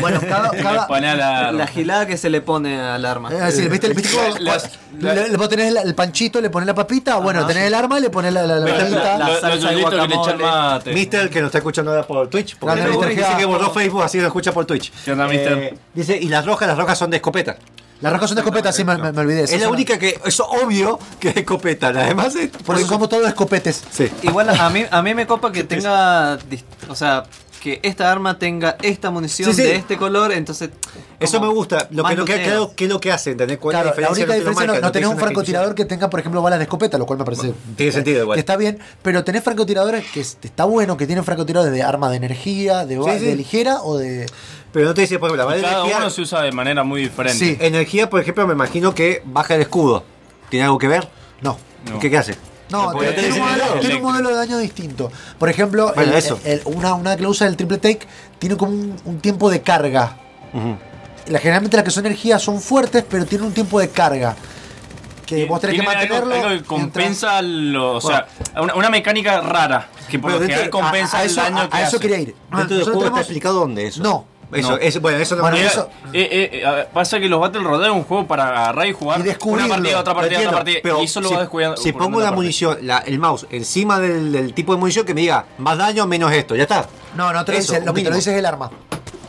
Bueno, cada, cada, [laughs] la- La gilada que se le pone al arma. Es decir, ¿viste, viste cómo- [laughs] Las- le- le- vos tenés el panchito, le pones la papita, bueno, Ajá. tenés el arma, le pones la, la, la la- papita. la- salsa de guacamole. Mister, que nos está escuchando ahora por Twitch. Porque Mister, dice que- que borró Facebook, así lo escucha por Twitch. ¿Qué onda, Mister? Eh, dice, y las rojas, las rojas son de escopeta. Las rojas son de escopeta, sí, me, me- me olvidé. Es la única que, es obvio que es escopeta. Además es. Porque somos todos escopetes. Sí. Igual a mí, a mí me copa que tenga. O sea, que esta arma tenga esta munición Sí, sí. de este color, entonces. Eso me gusta. Lo que no queda luteo. claro qué es lo que hace, ¿entendés? ¿Cuál es Claro, la única que lo diferencia no, marca? no te tenés un francotirador que tenga, por ejemplo, balas de escopeta, lo cual me parece. Tiene sentido igual. Que está bien, pero tenés francotiradores que es- está bueno, que tienen francotiradores de arma de energía, de, de ligera o de. Pero no te dice, por ejemplo, la bala de Cada energía. uno se usa de manera muy diferente. Sí. Energía, por ejemplo, me imagino que baja el escudo. ¿Tiene algo que ver? No. No. ¿Qué, qué hace? No, Porque tiene, tiene un modelo, tiene un modelo de daño distinto. Por ejemplo, Bueno, el- eso. el- una, una que lo usa el triple take tiene como un, un tiempo de carga. La, generalmente las que son energía son fuertes, pero tienen un tiempo de carga. Que vos tenés que Tiene algo- mantenerlo. Algo, que mientras- compensa lo, o sea, una, una mecánica rara que por Pero lo dentro- general compensa a, a el eso, daño a- que a eso hace. quería ir. Dentro del Nosotros juego está tenemos- explicado dónde eso. No. Eso, No. es, bueno, eso no Bueno, eso- eh, eh, ver, pasa que los Battle Royale es un juego para agarrar y jugar Y descubrirlo. una partida, otra partida, Entiendo, otra partida. pero y eso lo si, va descuidando. si pongo la munición, la- el mouse encima del, del tipo de munición que me diga más daño menos esto, ya está. No, no te lo Eso, dice. Lo que te lo dice es el arma.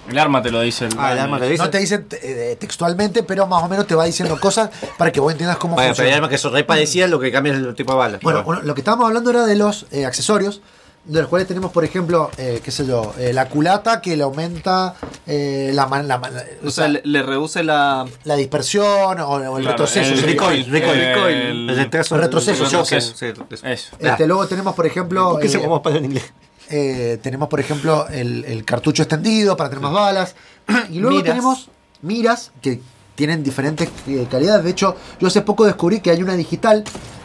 El arma te lo dice. El Ah, el arma le dice. No te dice eh, textualmente, pero más o menos te va diciendo cosas para que vos entiendas cómo Bueno, pero hay funciona. armas que son re parecidas, lo que cambia es el tipo de bala. Bueno, uno- lo que estábamos hablando era de los eh, accesorios, de los cuales tenemos, por ejemplo, eh, qué sé yo, eh, la culata que le aumenta eh, la, man- la man- O sea, le, le reduce la. la dispersión o, o el Claro, retroceso. el sería. recoil, recoil. El- El retroceso. el retroceso, el retroceso. Sí, eso. Eso. Este, luego tenemos, por ejemplo, ¿Por qué se eh, en inglés? eh, tenemos, por ejemplo, el, el cartucho extendido para tener más balas. [clears throat] Y luego Miras. tenemos miras que tienen diferentes eh, calidades. De hecho, yo hace poco descubrí que hay una digital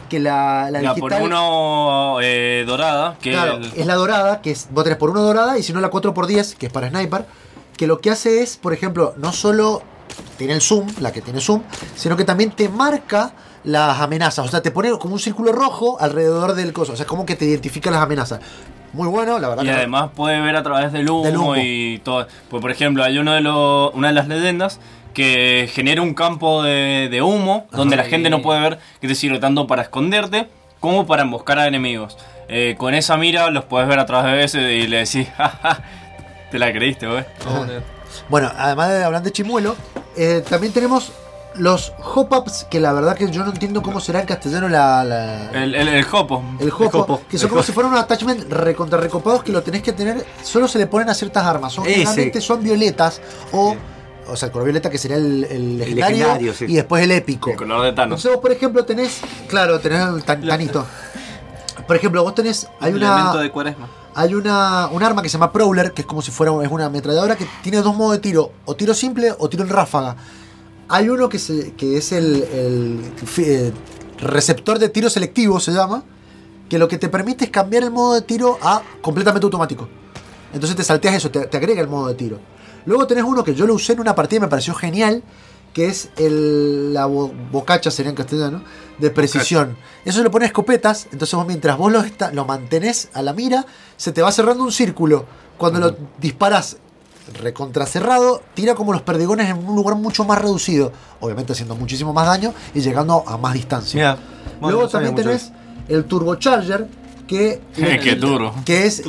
que la, la La por digital uno eh, dorada, que Claro, el- es la dorada, que es, vos tenés por 1 dorada y si no la 4x10, que es para sniper, que lo que hace es, por ejemplo, no solo tiene el zoom, la que tiene zoom, sino que también te marca las amenazas, o sea, te pone como un círculo rojo alrededor del coso, o sea, es como que te identifica las amenazas. Muy bueno, la verdad. Y que- además puede ver a través del humo, Del humo. y todo. Pues por ejemplo, hay uno de los, una de las leyendas que genera un campo de, de humo donde la gente no puede ver que te sirve tanto para esconderte como para emboscar a enemigos. Eh, con esa mira los puedes ver a través de ese y le decís, jaja, te la creíste, güey. Bueno, además de hablar de chimuelo, eh, también tenemos los hop-ups, que la verdad que yo no entiendo cómo será en castellano la, la- El, el, el hopo. el hopo, hopo, que son el como hopo. si fueran unos attachments recontra recopados que lo tenés que tener, solo se le ponen a ciertas armas. Son, generalmente son violetas o, o sea, el color violeta que sería el, el legendario, legendario, sí. y después el épico. El color de Thanos. Entonces vos, por ejemplo, tenés, claro, tenés el tan- tanito. Por ejemplo, vos tenés, hay una, Elemento de cuaresma. hay una, un arma que se llama Prowler, que es como si fuera es una ametralladora que tiene dos modos de tiro, o tiro simple o tiro en ráfaga. Hay uno que, se, que es el, eh, receptor de tiro selectivo, se llama, que lo que te permite es cambiar el modo de tiro a completamente automático. Entonces te salteas eso, te, te agrega el modo de tiro. Luego tenés uno que yo lo usé en una partida y me pareció genial, que es el, la bo- bocacha, sería en castellano, de precisión. Eso lo pones escopetas, entonces vos mientras vos lo, lo mantenés a la mira, se te va cerrando un círculo. Cuando lo disparas recontracerrado, tira como los perdigones en un lugar mucho más reducido, obviamente haciendo muchísimo más daño y llegando a más distancia. Bueno, Luego también mucho tenés el turbocharger, que, [laughs] Qué duro. que es,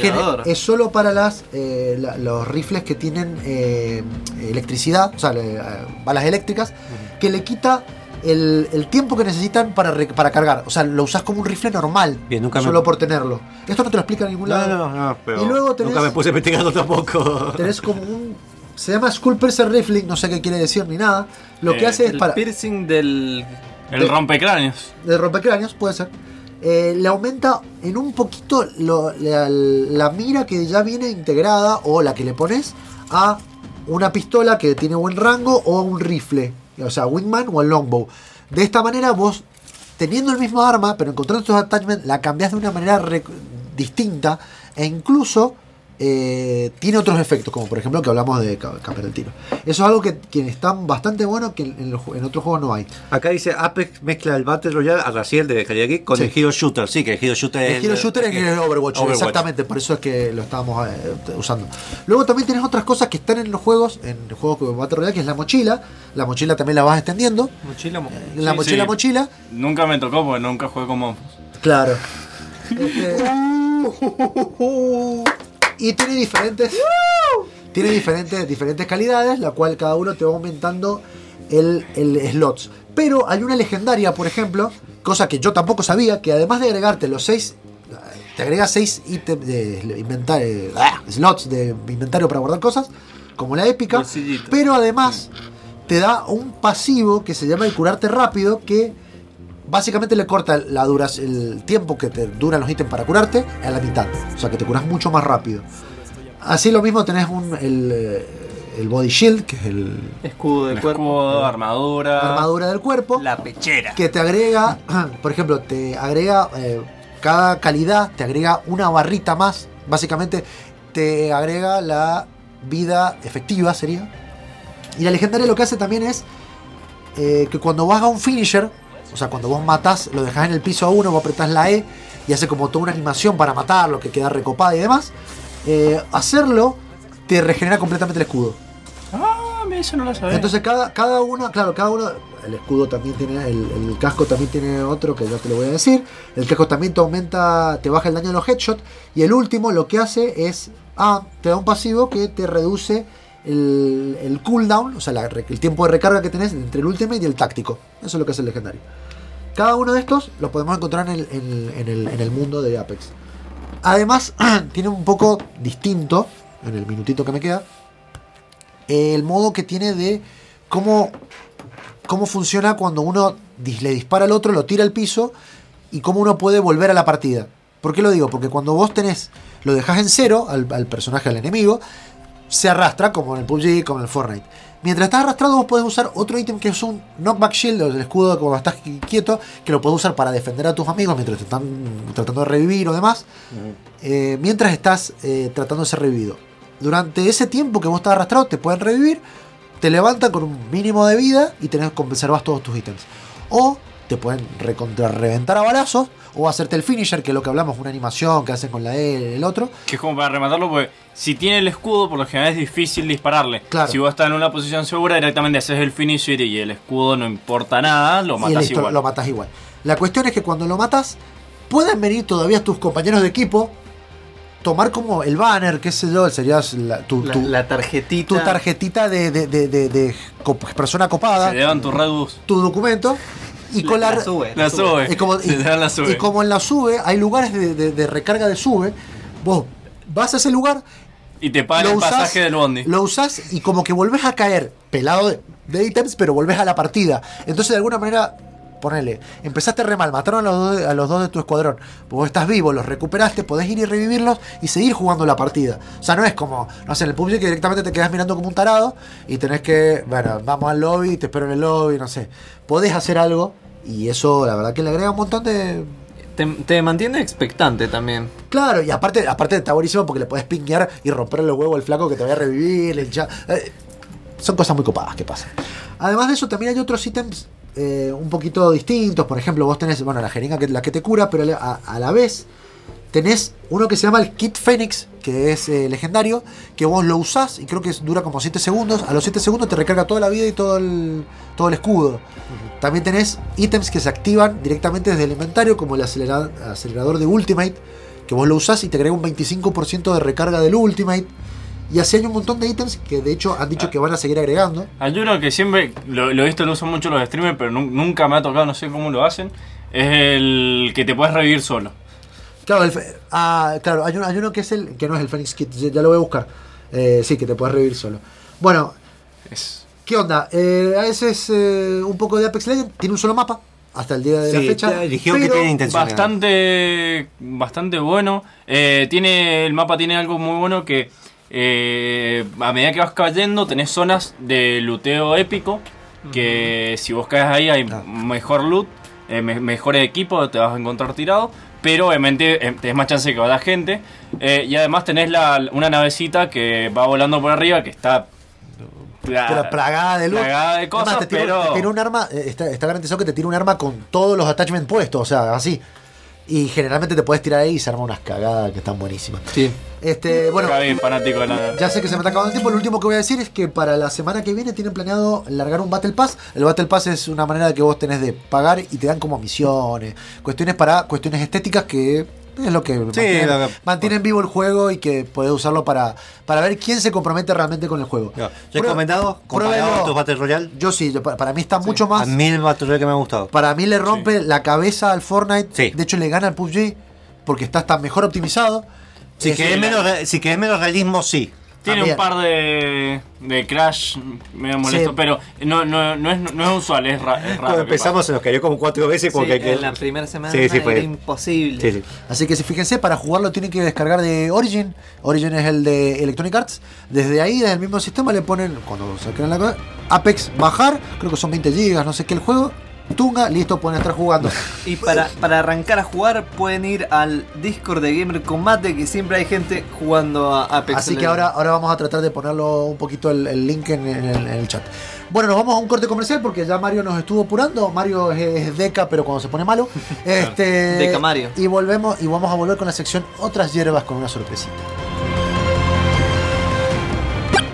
gene- es solo para las eh, la- los rifles que tienen eh, electricidad, o sea, le- eh, balas eléctricas, que le quita el, el tiempo que necesitan para, re- para cargar. O sea, lo usas como un rifle normal, Bien, nunca me- solo por tenerlo. Esto no te lo explica en ningún No, lado. no, no, pero Y luego tenés- nunca me puse a investigarlo tampoco. Tenés como un... Se llama Skull Piercer Rifling, no sé qué quiere decir ni nada. Lo que Eh, hace es El para... piercing del. El de- rompecráneos. de rompecráneos, puede ser. Eh, le aumenta en un poquito la, mira que ya viene integrada o la que le pones a una pistola que tiene buen rango o a un rifle, o sea, Wingman o el Longbow. De esta manera vos, teniendo el mismo arma, pero encontrando estos attachments, la cambias de una manera distinta e incluso eh, tiene otros efectos, como por ejemplo que hablamos de ca- cambiar el tiro. Eso es algo que, que están bastante bueno que en, los ju- en otros juegos no hay. Acá dice Apex mezcla el Battle Royale a Raciel de Geek con Sí. el Hero Shooter. Sí, que el Hero Shooter El Hero Shooter es el Overwatch, Overwatch. exactamente, por eso es que lo estábamos eh, usando. Luego también tienes otras cosas que están en los juegos, en el juego que Battle Royale, que es la mochila. La mochila también la vas extendiendo. Mochila. mo- La Sí, mochila, sí. mochila. Nunca me tocó porque nunca jugué como. Claro. [laughs] Este- [laughs] y tiene diferentes. Tiene diferentes, diferentes calidades, la cual cada uno te va aumentando el, el slots. Pero hay una legendaria, por ejemplo, cosa que yo tampoco sabía, que además de agregarte los 6 te agrega 6 ítems de inventario, slots de inventario para guardar cosas, como la épica, Bolsillito. pero además te da un pasivo que se llama el curarte rápido, que básicamente le corta la duras, el tiempo que te duran los ítems para curarte a la mitad. O sea que te curas mucho más rápido. Así lo mismo tenés un, el, eh, el body shield, que es el Escudo de El cuerpo. escudo, armadura. armadura del cuerpo, La pechera. que te agrega, [clears throat] por ejemplo, te agrega eh, cada calidad, te agrega una barrita más. Básicamente te agrega la vida efectiva, sería. Y la legendaria lo que hace también es eh, que cuando vas a un finisher, o sea, cuando vos matás, lo dejas en el piso a uno, vos apretás la E y hace como toda una animación para matarlo, que queda recopada y demás. eh, hacerlo te regenera completamente el escudo. Ah, eso no lo sabía. Entonces cada, cada uno, claro, cada uno, el escudo también tiene, el, el casco también tiene otro que ya te lo voy a decir. El casco también te aumenta, te baja el daño de los headshots. Y el último lo que hace es, ah, te da un pasivo que te reduce el, el cooldown, o sea, el tiempo de recarga que tenés entre el ultimate y el táctico. Eso es lo que hace el legendario. Cada uno de estos los podemos encontrar en el, mundo de Apex. Además, [clears throat] tiene un poco distinto, en el minutito que me queda, el modo que tiene de cómo, cómo funciona cuando uno le dispara al otro, lo tira al piso y cómo uno puede volver a la partida. ¿Por qué lo digo? Porque cuando vos tenés, lo dejas en cero al personaje, al enemigo, se arrastra como en el PUBG, como en el Fortnite. Mientras estás arrastrado, vos podés usar otro ítem que es un knockback shield, el escudo de cuando estás qui- quieto, que lo podés usar para defender a tus amigos mientras te están tratando de revivir o demás, eh, mientras estás eh, tratando de ser revivido. Durante ese tiempo que vos estás arrastrado, te pueden revivir, te levantan con un mínimo de vida y tenés, conservas todos tus ítems. O te pueden recontra reventar a balazos, o hacerte el finisher, que es lo que hablamos, una animación que hacen con la E, el otro. Que es como para rematarlo, porque si tiene el escudo, por lo general es difícil dispararle. Claro. Si vos estás en una posición segura, directamente haces el finisher y el escudo no importa nada, lo y matas igual. lo matas igual. La cuestión es que cuando lo matas, pueden venir todavía tus compañeros de equipo tomar como el banner, qué sé yo, sería la, tu, La, tu- la tarjetita. tu tarjetita de, de- de- de- persona copada, Se llevan tu Redbus. tu documento, y con la, La sube. La sube. y como, y como en la sube hay lugares de, de- de recarga de sube, vos vas a ese lugar, Y te pagan el usás- pasaje del bondi. Lo usás y como que volvés a caer pelado de, de ítems, pero volvés a la partida. Entonces, de alguna manera, ponele, empezaste re mal, mataron a los, dos, a los dos de tu escuadrón. Vos estás vivo, los recuperaste, podés ir y revivirlos y seguir jugando la partida. O sea, no es como, no sé, en el PUBG que directamente te quedas mirando como un tarado y tenés que, bueno, vamos al lobby, te espero en el lobby, no sé. Podés hacer algo y eso, la verdad, que le agrega un montón de, Te, te mantiene expectante también. Claro, y aparte, aparte está buenísimo porque le podés pinguear y romperle los huevos al flaco que te vaya a revivir. eh, son cosas muy copadas que pasan. Además de eso, también hay otros ítems eh, un poquito distintos. Por ejemplo, vos tenés, bueno, la jeringa que la que te cura, pero a, a la vez tenés uno que se llama el Kit Phoenix, que es eh, legendario, que vos lo usás y creo que dura como 7 segundos. A los 7 segundos te recarga toda la vida y todo el, todo el escudo. También tenés ítems que se activan directamente desde el inventario, como el acelera- acelerador de Ultimate, que vos lo usás y te agrega un 25% de recarga del Ultimate. Y así hay un montón de ítems que de hecho han dicho que van a seguir agregando. Hay uno que siempre, lo, lo he visto, lo usan mucho los streamers, pero nu- nunca me ha tocado, no sé cómo lo hacen. Es el que te puedes revivir solo. Claro, el fe- ah, claro hay, uno, hay uno que es el que no es el Phoenix Kit, ya, ya lo voy a buscar. Eh, sí, que te puedes revivir solo. Bueno, Es, ¿qué onda? Eh, a ese es eh, un poco de Apex Legends, tiene un solo mapa hasta el día de la fecha. dijeron que pero- tiene intención. bastante, bastante bueno. Eh, tiene El mapa tiene algo muy bueno que eh, a medida que vas cayendo tenés zonas de luteo épico. Que si vos caes ahí hay Ah. mejor loot, eh, me- mejor equipo, te vas a encontrar tirado. Pero obviamente eh, tenés más chance de que vaya gente. Eh, y además tenés la, una navecita que va volando por arriba que está... pero plagada de luz. plagada de cosas, te tira, pero- te tira un arma, eh, está, está garantizado que te tira un arma con todos los attachments puestos, o sea, así. Y generalmente te puedes tirar ahí y se arma unas cagadas que están buenísimas. Sí. Este, bueno, Javi, fanático de la... ya sé que se me está acabando el tiempo. Lo último que voy a decir es que para la semana que viene tienen planeado largar un Battle Pass. El Battle Pass es una manera que vos tenés de pagar y te dan como misiones, cuestiones para cuestiones estéticas que es lo que mantiene, lo que- mantienen vivo el juego y que podés usarlo para, para ver quién se compromete realmente con el juego. No, ¿Recomendado? Prue- ¿Comparado pruébelo. a otros Battle Royale? Yo sí, yo- para, para mí está mucho A más. mí el Battle Royale que me ha gustado. Para mí le rompe la cabeza al Fortnite. Sí. De hecho, le gana al PUBG porque está hasta mejor optimizado. Si Es- querés, menos, si querés menos realismo, sí. Tiene También. un par de, de crash medio molesto, Sí. pero no, no, no, es, no es usual, es, ra- es raro. Cuando empezamos se nos cayó como cuatro veces porque Sí, que- en la primera semana Sí, sí, era imposible. Sí, sí. Así que si fíjense, para jugarlo tienen que descargar de Origin. Origin es el de Electronic Arts. Desde ahí, desde el mismo sistema, le ponen, cuando saquen la cosa, Apex bajar, creo que son 20 gigas, no sé qué el juego. Tunga, listo, pueden estar jugando. Y para, para arrancar a jugar pueden ir al Discord de Gamer Combate que siempre hay gente jugando a Apex. Así que ahora, ahora vamos a tratar de ponerlo un poquito el, el link en, en el, en el chat. Bueno, nos vamos a un corte comercial porque ya Mario nos estuvo apurando. Mario es, es Deca, pero cuando se pone malo. [laughs] Este, Deca Mario. Y volvemos y vamos a volver con la sección Otras hierbas con una sorpresita.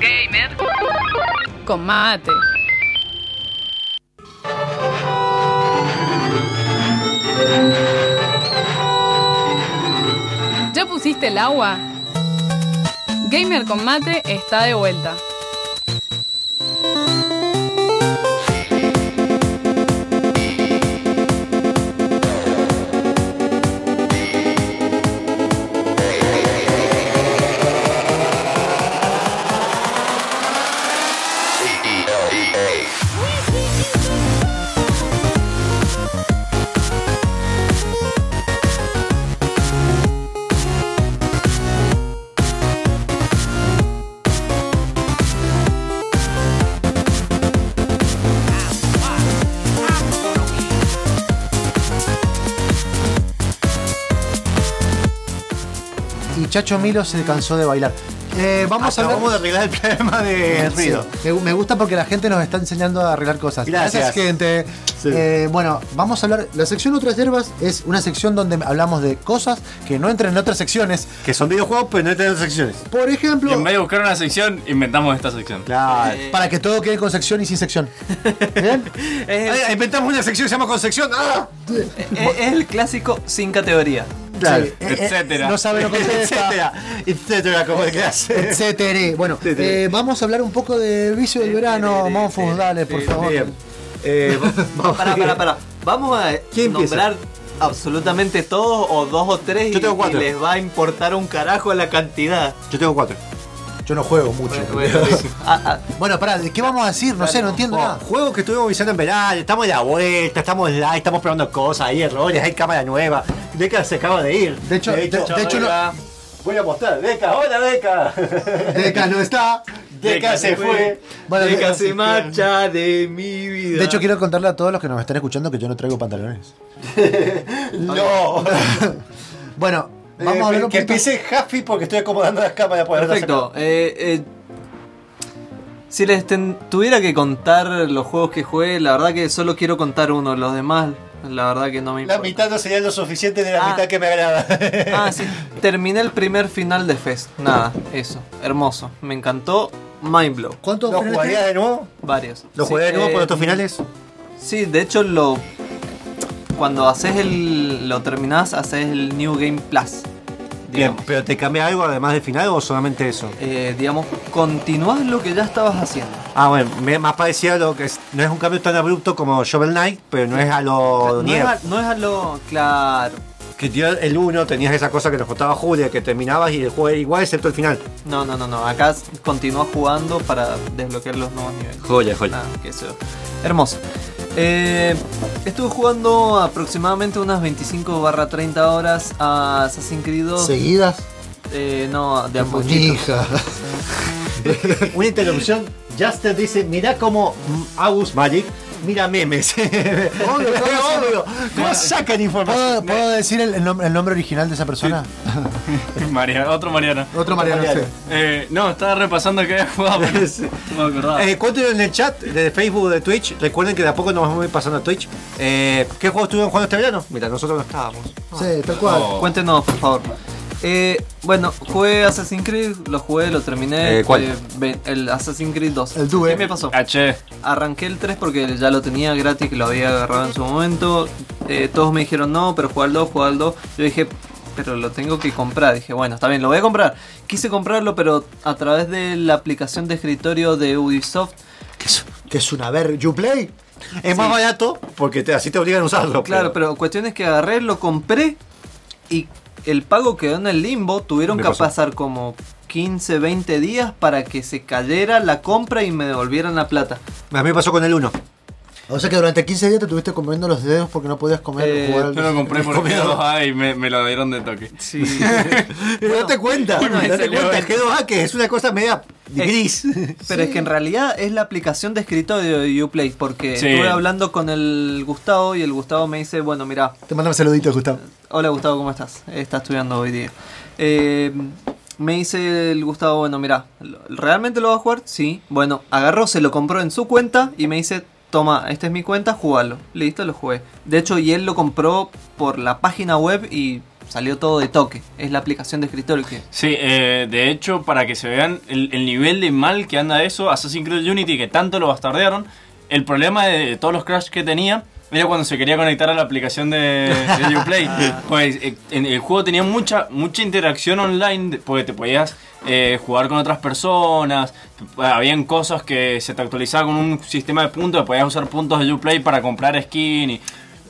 Gamer. Con mate. ¿Ya pusiste el agua? Gamer con mate está de vuelta. Y Chacho Milo se cansó de bailar. Eh, vamos a hablar. Acabamos de arreglar el problema de Sí, ruido. me, me gusta porque la gente nos está enseñando a arreglar cosas. Gracias. gente. Sí. Eh, bueno, vamos a hablar. La sección Otras Hierbas es una sección donde hablamos de cosas que no entran en otras secciones. Que son videojuegos, pero no tienen secciones. Por Y ejemplo, en vez de buscar una sección, inventamos esta sección. Claro. para que todo quede con sección y sin sección. [laughs] ¿Bien? Ay, inventamos una sección que se llama Concepción. ¡Ah! es- es el clásico sin categoría. Claro. Sí, eh, eh, etcétera. no sabe, no contesta. etcétera, etcétera, como que hace. etcétera. Bueno, eh, vamos a hablar un poco del vicio del verano. Monfus, dale, por favor. Bien. Eh, [laughs] vamos- Pará, pará, [laughs] pará. Vamos a ¿Quién empieza? nombrar absolutamente todos o dos o tres Yo y- tengo cuatro. y les va a importar un carajo la cantidad. Yo tengo cuatro. Yo no juego mucho. Bueno, bueno, [laughs] ah, ah, Bueno, pará, ¿de qué vamos a decir? No sé, no entiendo nada. juegos que estuvimos visando en verano, estamos de la vuelta, estamos live, estamos probando cosas, hay errores, hay cámara nueva. Deca se acaba de ir. De hecho, de, de hecho no- Voy a mostrar, Deca, hola Deca. [laughs] Deca no está. Deca se fue. Bueno, Deca de, se marcha de mi vida. de hecho, quiero contarle a todos los que nos están escuchando que yo no traigo pantalones. [laughs] No. Bueno, Eh, vamos a hablar un que poquito. empiece Happy porque estoy acomodando las cámaras por Perfecto. Eh, eh, si les ten- tuviera que contar los juegos que jugué, la verdad que solo quiero contar uno. Los demás, la verdad que no me La importa. mitad no sería lo suficiente de la Ah. mitad que me agrada. Ah, [laughs] sí. Terminé el primer final de Fest. Nada, eso. Hermoso. Me encantó. Mind blow. ¿Cuántos ¿Lo finales jugarías de nuevo? Varios. ¿Lo Sí, jugarías de nuevo eh, por estos finales? Sí, de hecho lo. Cuando haces el. lo terminás, haces el New Game Plus. Bien, pero ¿te cambia algo además del final o solamente eso? Eh, digamos, continúas lo que ya estabas haciendo. Ah, bueno, me, más parecía a lo que es, no es un cambio tan abrupto como Shovel Knight, pero no es a lo No es, a, no es a lo. Claro. Que el 1 tenías esa cosa que nos contaba Julia, que terminabas y el juego era igual excepto el final. No, no, no, no. Acá continúas jugando para desbloquear los nuevos niveles. Joya, joya. Que eso. Hermoso. Eh, estuve jugando aproximadamente unas 25 barra 30 horas a Assassin's Creed 2. ¿Seguidas? Eh, no, de a poquito. Hija. [laughs] Una interrupción. Justin dice, mirá cómo mm, Agus Magic mira memes. [laughs] Obvio, obvio. ¿Cómo sacan información? ¿Puedo, puedo decir el, el nombre, el nombre original de esa persona? Mariana, [laughs] otro Mariana. Otro Mariano. Mariano. sí. Eh, no, estaba repasando que había [laughs] jugado. pero Sí. No me acordaba. Eh, cuéntenos en el chat de Facebook de Twitch. Recuerden que de a poco nos vamos a ir pasando a Twitch. Eh, ¿Qué juegos estuvieron jugando este verano? Mira, nosotros no estábamos. Sí, tal cual. Oh. Cuéntenos, por favor. Eh, bueno, jugué Assassin's Creed, lo jugué, lo terminé. Eh, ¿cuál? ve- el Assassin's Creed 2. El Due. ¿Qué me pasó? H. Arranqué el 3 porque ya lo tenía gratis, que lo había agarrado en su momento. Eh, todos me dijeron no, pero juega al 2, juega al 2. Yo dije, pero lo tengo que comprar. Dije, bueno, está bien, lo voy a comprar. Quise comprarlo, pero a través de la aplicación de escritorio de Ubisoft. Que es, que es una ver. ¿You play? Es más barato porque te- así te obligan a usarlo. Claro, pero cuestión es que agarré, lo compré y el pago quedó en el limbo. Tuvieron Me que pasó. pasar como 15, 20 días para que se cayera la compra y me devolvieran la plata. A mí me pasó con el 1. O sea que durante 15 días te estuviste comiendo los dedos porque no podías comer Eh, jugar al- Yo lo compré por G2A y me, me lo dieron de toque. Sí. [laughs] Pero date cuenta, bueno, date cuenta, el G2A que es una cosa media gris. Pero es que en realidad es la aplicación de escritorio de Uplay, porque Sí. estuve hablando con el Gustavo y el Gustavo me dice, bueno, mira, Te mandamos saluditos, Gustavo. hola Gustavo, ¿cómo estás? Está estudiando hoy día. Eh, me dice el Gustavo, bueno, mira, ¿realmente lo va a jugar? Sí. Bueno, agarró, se lo compró en su cuenta y me dice, toma, esta es mi cuenta, jugalo. Listo, lo jugué. De hecho, y él lo compró por la página web y salió todo de toque. Es la aplicación de escritorio que... Sí, eh, de hecho, para que se vean el, el nivel de mal que anda eso, Assassin's Creed Unity, que tanto lo bastardearon, el problema de todos los crash que tenía era cuando se quería conectar a la aplicación de, de [laughs] Uplay. Pues eh, en el juego tenía mucha mucha interacción online, porque te podías eh, jugar con otras personas, habían cosas que se te actualizaban con un sistema de puntos, podías usar puntos de Uplay para comprar skin y...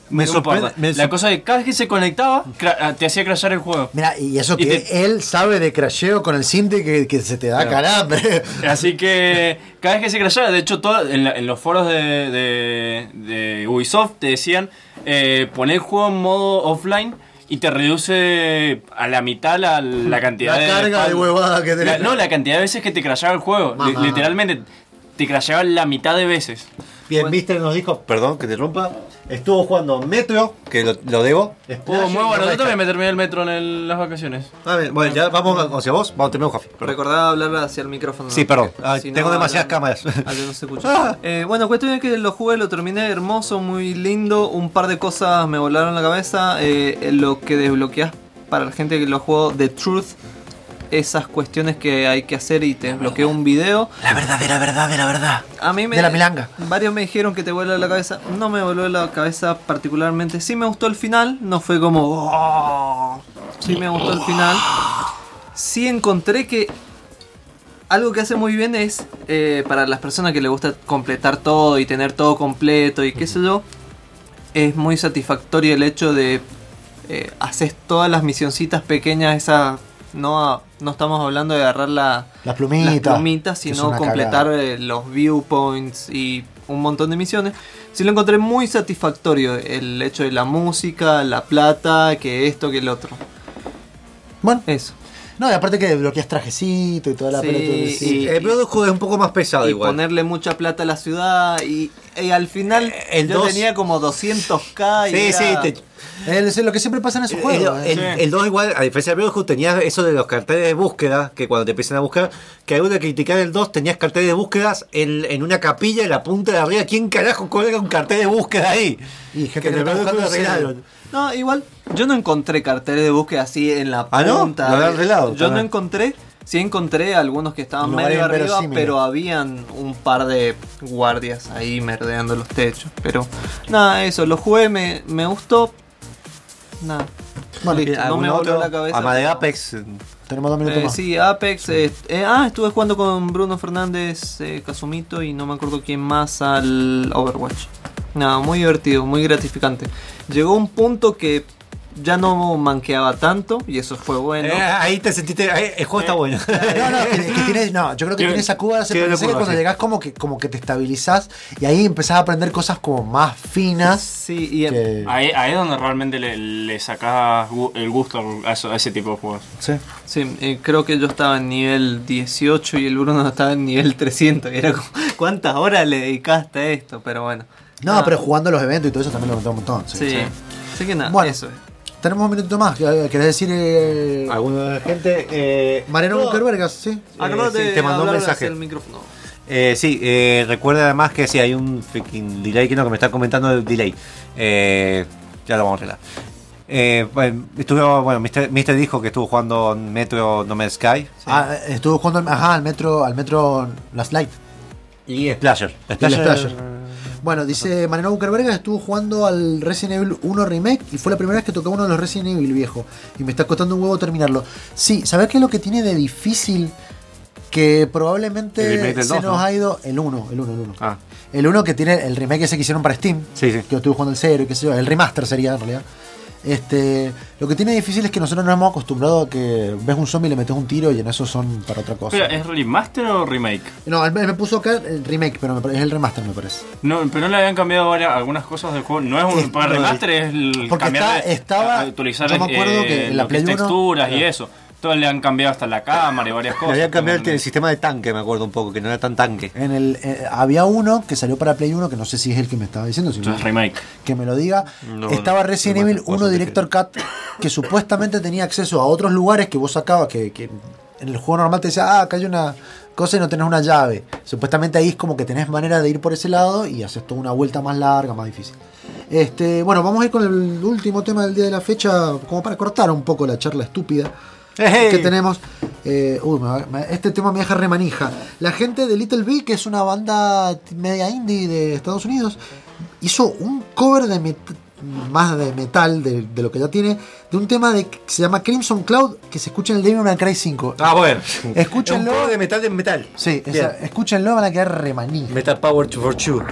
Me no sorprende- importa. me La cosa es que cada vez que se conectaba, cra- te hacía crashear el juego. Mira, y eso Y que te- él sabe de crasheo con el Cinti que, que se te da calambre. [laughs] Así que cada vez que se crashaba, de hecho todo, en, la- en los foros de, de- de Ubisoft te decían eh, poner el juego en modo offline y te reduce a la mitad la, la cantidad La de... carga de huevada que tenés. La- no, la cantidad de veces que te crashaba el juego. Mamá. literalmente te crashaba la mitad de veces. Bien, Bueno. Mister nos dijo, perdón que te rompa, estuvo jugando Metro, que lo, lo debo. Oh, muy bueno, yo también me terminé el metro en el- las vacaciones. A ver, bueno, ya vamos hacia vos, vamos, terminamos Jafi. perdón. Recordaba hablar hacia el micrófono. Sí, perdón. Ah, si tengo demasiadas hablan- cámaras. ah, no se escucha. [laughs] Eh, bueno, cuestión es que lo jugué, lo terminé hermoso, muy lindo. Un par de cosas me volaron la cabeza. Eh, lo que desbloqueas para la gente que lo jugó The Truth. Esas cuestiones que hay que hacer y te desbloquea un video. La verdadera verdad de la verdad. A mí me. De la milanga. Varios me dijeron que te vuela la cabeza. No me voló la cabeza particularmente. Sí me gustó el final. No fue como. "Oh", Sí me gustó el final. Sí encontré que algo que hace muy bien es eh, para las personas que le gusta completar todo y tener todo completo y qué sé yo, es muy satisfactorio el hecho de eh, haces todas las misioncitas pequeñas, esa no, no estamos hablando de agarrar la, Las plumitas. las sino completar cagada. eh, los viewpoints y un montón de misiones. Sí lo encontré muy satisfactorio el hecho de la música, la plata, que esto, que el otro. Bueno, eso. No, y aparte que bloqueas trajecito y toda la Sí, pelota. y- Sí. El Brotherhood es un poco más pesado y igual. ponerle mucha plata a la ciudad y, y al final el yo dos- tenía como 200k y Sí, sí, era- te- Es lo que siempre pasa en esos juegos. El, ¿eh? el- el 2 igual, a diferencia del Brotherhood, tenías eso de los carteles de búsqueda, que cuando te empiezan a buscar, que algo de criticar el 2, tenías carteles de búsquedas en, en una capilla en la punta de arriba. ¿Quién carajo cuelga un cartel de búsqueda ahí? Y gente que que está Brotherhood buscando. No, igual, yo no encontré carteles de búsqueda así en la ¿Ah, no? punta. Lo habrán arreglado, Yo no encontré, sí encontré algunos que estaban medio arriba, pero habían un par de guardias ahí merdeando los techos. Pero nada, eso, lo jugué, me, me gustó. Nada. Bueno, Listo, no me ¿Algún voló la cabeza. Ama de Apex. Tenemos dos minutos Eh, más. sí, Apex. eh, eh, ah, estuve jugando con Bruno Fernández, Casumito y no me acuerdo quién más al Overwatch. Nada, muy divertido, muy gratificante. Llegó un punto que ya no manqueaba tanto y eso fue bueno. Eh, ahí te sentiste. ahí- el juego está bueno. [laughs] No, no, que, que tiene, no, yo creo que Tiene- tiene esa curva de tiene aprendizaje curva, cuando sí. llegás como que, como que te estabilizás y ahí empezás a aprender cosas como más finas. Sí, y que- Ahí, ahí es donde realmente le, le sacás el gusto a, eso- a ese tipo de juegos. Sí. Sí, eh, creo que yo estaba en nivel 18 y el Bruno [laughs] estaba en nivel 300. Y era como, ¿cuántas horas le dedicaste a esto? Pero bueno. No, Nada, pero jugando los eventos y todo eso también lo metí un montón. Sí. Sí, Así que nada, Bueno. eso es. Tenemos un minuto más. ¿Querés decir eh, Alguna gente. Eh, Mariano no, Buckerbergas? Sí. Acordate sí, de te mandó un mensaje. el micrófono. Eh, sí, eh, recuerda además que si hay un freaking delay que no, que me está comentando el delay. Eh, ya lo vamos a arreglar. Eh, bueno, estuve, bueno, Mister, Mister dijo que estuvo jugando Metro No Man's Sky Ah, estuvo jugando al- ajá, al metro, al metro Last Light. y Splasher. Y el Splasher. Bueno, dice Mariano Buckerbergas estuvo jugando al Resident Evil 1 Remake y fue la primera vez que tocó uno de los Resident Evil viejo. Y me está costando un huevo terminarlo. Sí, ¿sabés qué es lo que tiene de difícil? Que probablemente se 2, nos ¿no? ha ido el 1, el 1, el 1. Ah, El 1 que tiene el remake ese que hicieron para Steam. sí, sí. Que yo estuve jugando el 0 y qué sé yo. El remaster sería en realidad. Este, lo que tiene difícil es que nosotros nos hemos acostumbrado a que ves un zombie y le metes un tiro y en eso son para otra cosa. Pero, ¿es remaster o remake? No, él me, puso acá el remake, pero me es el remaster me parece. No, pero no le habían cambiado varias, algunas cosas del juego. No es un Es- para remaster, es el porque cambiar está- de- estaba- actualizar yo me acuerdo eh, que en la Play texturas y Claro. eso. Todo le han cambiado hasta la cámara y varias Le cosas. habían cambiado el, el sistema de tanque, me acuerdo un poco, que no era tan tanque. En el, eh, había uno que salió para Play 1, que no sé si es el que me estaba diciendo, si no, Entonces, remake. que me lo diga. No, Estaba no, Resident no, Evil cosas 1 que- Director Cut, que supuestamente tenía acceso a otros lugares que vos sacabas, que, que en el juego normal te decía, ah, acá hay una cosa y no tenés una llave. Supuestamente ahí es como que tenés manera de ir por ese lado y haces toda una vuelta más larga, más difícil. Este, bueno, vamos a ir con el último tema del día de la fecha, como para cortar un poco la charla estúpida ¡Ey! que tenemos. Eh, uy, me me- este tema me deja remanija. La gente de Little Big, que es una banda media indie de Estados Unidos, hizo un cover de met- más de metal de, de lo que ya tiene, de un tema de, que se llama Crimson Cloud, que se escucha en el Devil May Cry 5. Ah, bueno. Escúchenlo. Es un juego de metal de metal. Sí, esa- escúchenlo, van a quedar remanija. Metal Power to for Two.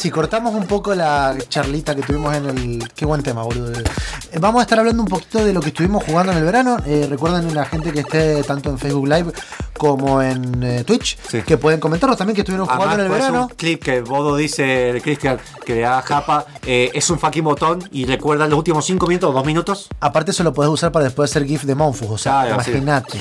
Sí, cortamos un poco la charlita que tuvimos en el. Qué buen tema, boludo. Eh, Vamos a estar hablando un poquito de lo que estuvimos jugando en el verano. Eh, recuerden la gente que esté tanto en Facebook Live como en eh, Twitch, que pueden comentarnos también que estuvieron jugando en el pues, verano. un clip que Bodo dice, Cristian, que le da japa, eh, es un fucking botón y recuerda los últimos 5 minutos o 2 minutos. Aparte, eso lo puedes usar para después hacer GIF de Monfus. O sea, Claro, sí.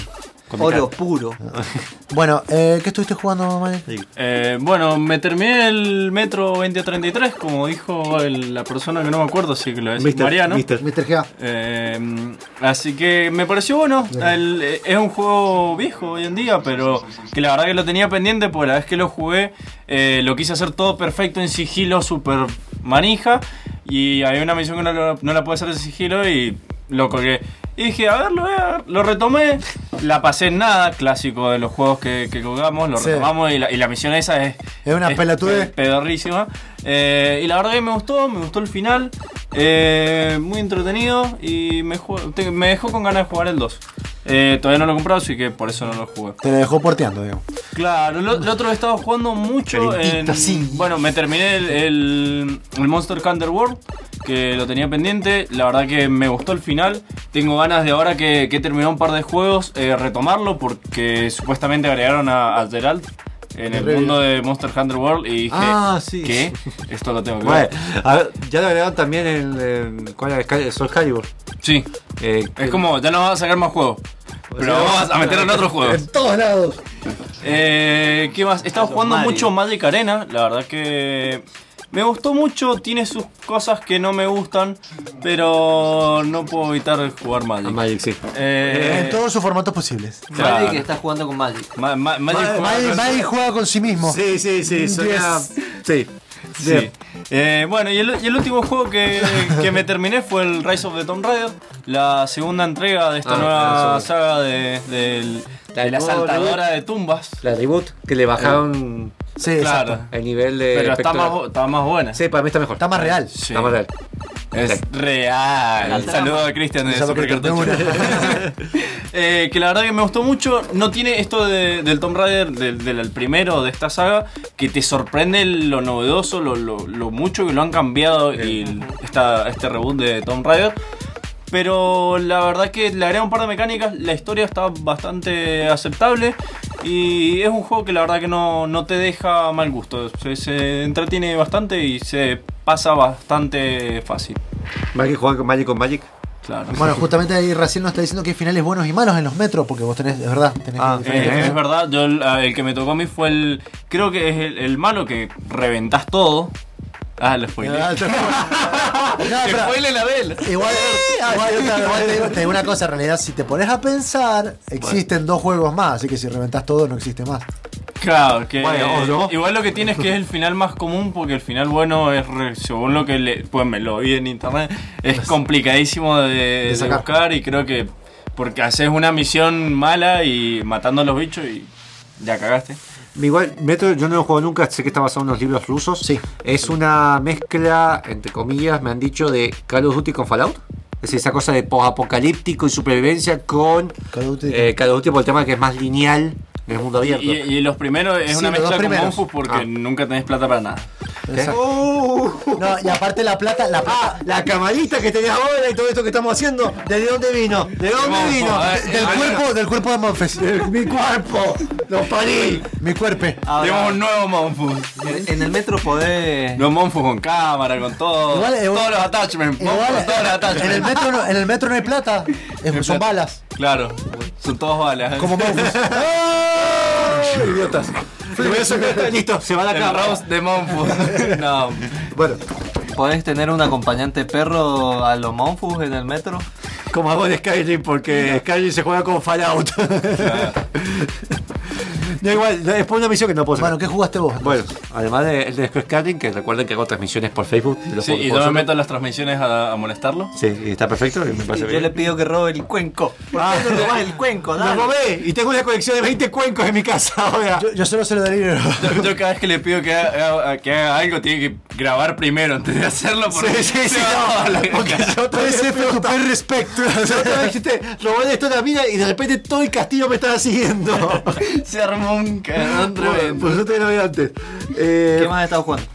Oro puro. [laughs] Bueno, eh, ¿qué estuviste jugando, Mike? Eh, bueno, me terminé el Metro 2033, como dijo el- la persona que no me acuerdo, que lo decía Mister, Mariano. Mister. Mr. G. Eh, así que me pareció bueno. El- es un juego viejo hoy en día, pero que la verdad que lo tenía pendiente porque la vez que lo jugué eh, lo quise hacer todo perfecto en sigilo, super manija. Y hay una misión que no, lo- no la puedo hacer en sigilo y lo colgué. Y dije, a ver, lo, voy a- lo retomé. La pasé en nada, clásico de los juegos que, que colgamos. Lo Sí. retomamos y la, y la misión esa es. Es una pelotudez. pe- pedorrísima. Eh, y la verdad que me gustó, me gustó el final. Eh, muy entretenido y me, dejó con ganas de jugar el 2. Eh, todavía no lo he comprado, así que por eso no lo jugué. Te lo dejó porteando, digamos. Claro, lo, lo otro he estado jugando mucho en... Sí. Bueno, me terminé el, el, el Monster Hunter World, que lo tenía pendiente. La verdad que me gustó el final. Tengo ganas de ahora que, que he terminado un par de juegos, eh, retomarlo, porque supuestamente agregaron a, a Geralt en el mundo de Monster Hunter World y dije, Ah, sí. ¿qué? [laughs] Esto lo tengo que Bueno, ver. a ver, ya lo agregaron también en, en ¿cuál era? Sky- Soul Calibur. Sí. Eh, Es como, ya no vas a sacar más juegos. Pero sea, vamos a meter en otros juegos. En todos lados. Eh, ¿Qué más? He estado jugando Mario. mucho Magic Arena. La verdad que me gustó mucho. Tiene sus cosas que no me gustan. Pero no puedo evitar jugar Magic. Magic, sí. Eh, en todos sus formatos posibles. claro. Magic está jugando con Magic. Ma- ma- Magic Ma- juega- con sí mismo. Sí, sí, sí. suena-. Sí. Sí. Eh, bueno, y el, y el último juego que, que me terminé fue el Rise of the Tomb Raider, la segunda entrega de esta Ah, nueva saga de, La de la nueva saltadora de tumbas. La reboot, que le bajaron Sí, Claro. exacto. el nivel de. Pero está más, está más buena. Sí, para mí está mejor. Está más real. Sí. Está más real. Es Sí. real. La Saludo a Cristian de. Cristian, [laughs] Eh, que la verdad que me gustó mucho. No tiene esto de- del Tomb Raider, del, del primero de esta saga, que te sorprende lo novedoso, lo, lo- lo mucho que lo han cambiado y esta, este reboot de Tomb Raider. Pero la verdad que le agrega un par de mecánicas, la historia está bastante aceptable y es un juego que la verdad que no, no te deja mal gusto. Se, se entretiene bastante y se pasa bastante fácil. Magic juega con Magic con Magic. Claro. Bueno, [laughs] justamente ahí Raciel nos está diciendo que hay finales buenos y malos en los metros, porque vos tenés, es verdad, tenés Ah, Eh, es finales. verdad, yo el, el que me tocó a mí fue el. Creo que es el, el malo que reventás todo. Ah, lo spoilé. Ah, [laughs] No, pero- la él. Igual, [laughs] igual- igual te, digo, te digo una cosa, en realidad, si te pones a pensar, existen dos juegos más, así que si reventás todo, no existe más. Claro, que Bueno, o no. igual lo que tiene es que es el final más común porque el final bueno es re- según lo que le, pues me lo vi en internet es complicadísimo de, de sacar. buscar y creo que porque haces una misión mala y matando a los bichos y ya cagaste. Igual, Metro yo no lo juego nunca, sé que está basado en unos libros rusos. Sí. Es una mezcla, entre comillas, me han dicho, de Call of Duty con Fallout. Es decir, esa cosa de post-apocalíptico y supervivencia con Call of Duty. eh, Call of Duty por el tema de que es más lineal el mundo Y, abierto. y- y los primeros es Sí, una los mezcla con primeros. Monfus porque Ah. nunca tenés plata para nada. Uh, No, y aparte la plata, la plata. ah, la camarita que tenés ahora y todo esto que estamos haciendo, ¿de dónde vino? ¿De dónde Monfus, vino? ver, del cuerpo, del cuerpo de Monfes. Mi cuerpo, lo parí. Mi cuerpo. Tenemos un nuevo Monfus. En, en el metro podés. Los Monfus con cámara, con todo. Igual, igual- todos los attachments. Monfus Igual, con todos los attachments. en el metro no, en el metro no hay plata, es- son balas, Claro, son todos balas. como [laughs] Monfus. Idiotas. Le voy a sacar- Listo, se va la El cámara. roast de Monfus. [laughs] no. Bueno, Podés tener un acompañante perro a los Monfus en el metro. Como hago en Skyrim, porque Skyrim se juega con Fallout. [laughs] [laughs] no, igual, no, es por una misión que no puedo sacar. Bueno, ¿qué jugaste vos? Bueno, además del de, Skyrim, que recuerden que hago transmisiones por Facebook. de los Sí, y no me meto en las transmisiones a, a molestarlo. Sí, y está perfecto, y me parece [laughs] Yo bien. le pido que robe el cuenco. ¿Por qué no robás el cuenco? Lo robé y tengo una colección de 20 cuencos en mi casa [laughs] ahora. Yo, yo solo se lo delibero. Yo, yo cada vez que le pido que haga, que haga algo, tiene que grabar primero antes de hacerlo. Porque Sí, sí, sí, a la- no, porque yo otra vez respecto. yo otra vez dijiste, robé esto de la mina y de repente todo el castillo me estaba siguiendo. se armó un cagón Bueno, tremendo. pues yo te lo vi antes. Eh, ¿Qué más has estado jugando?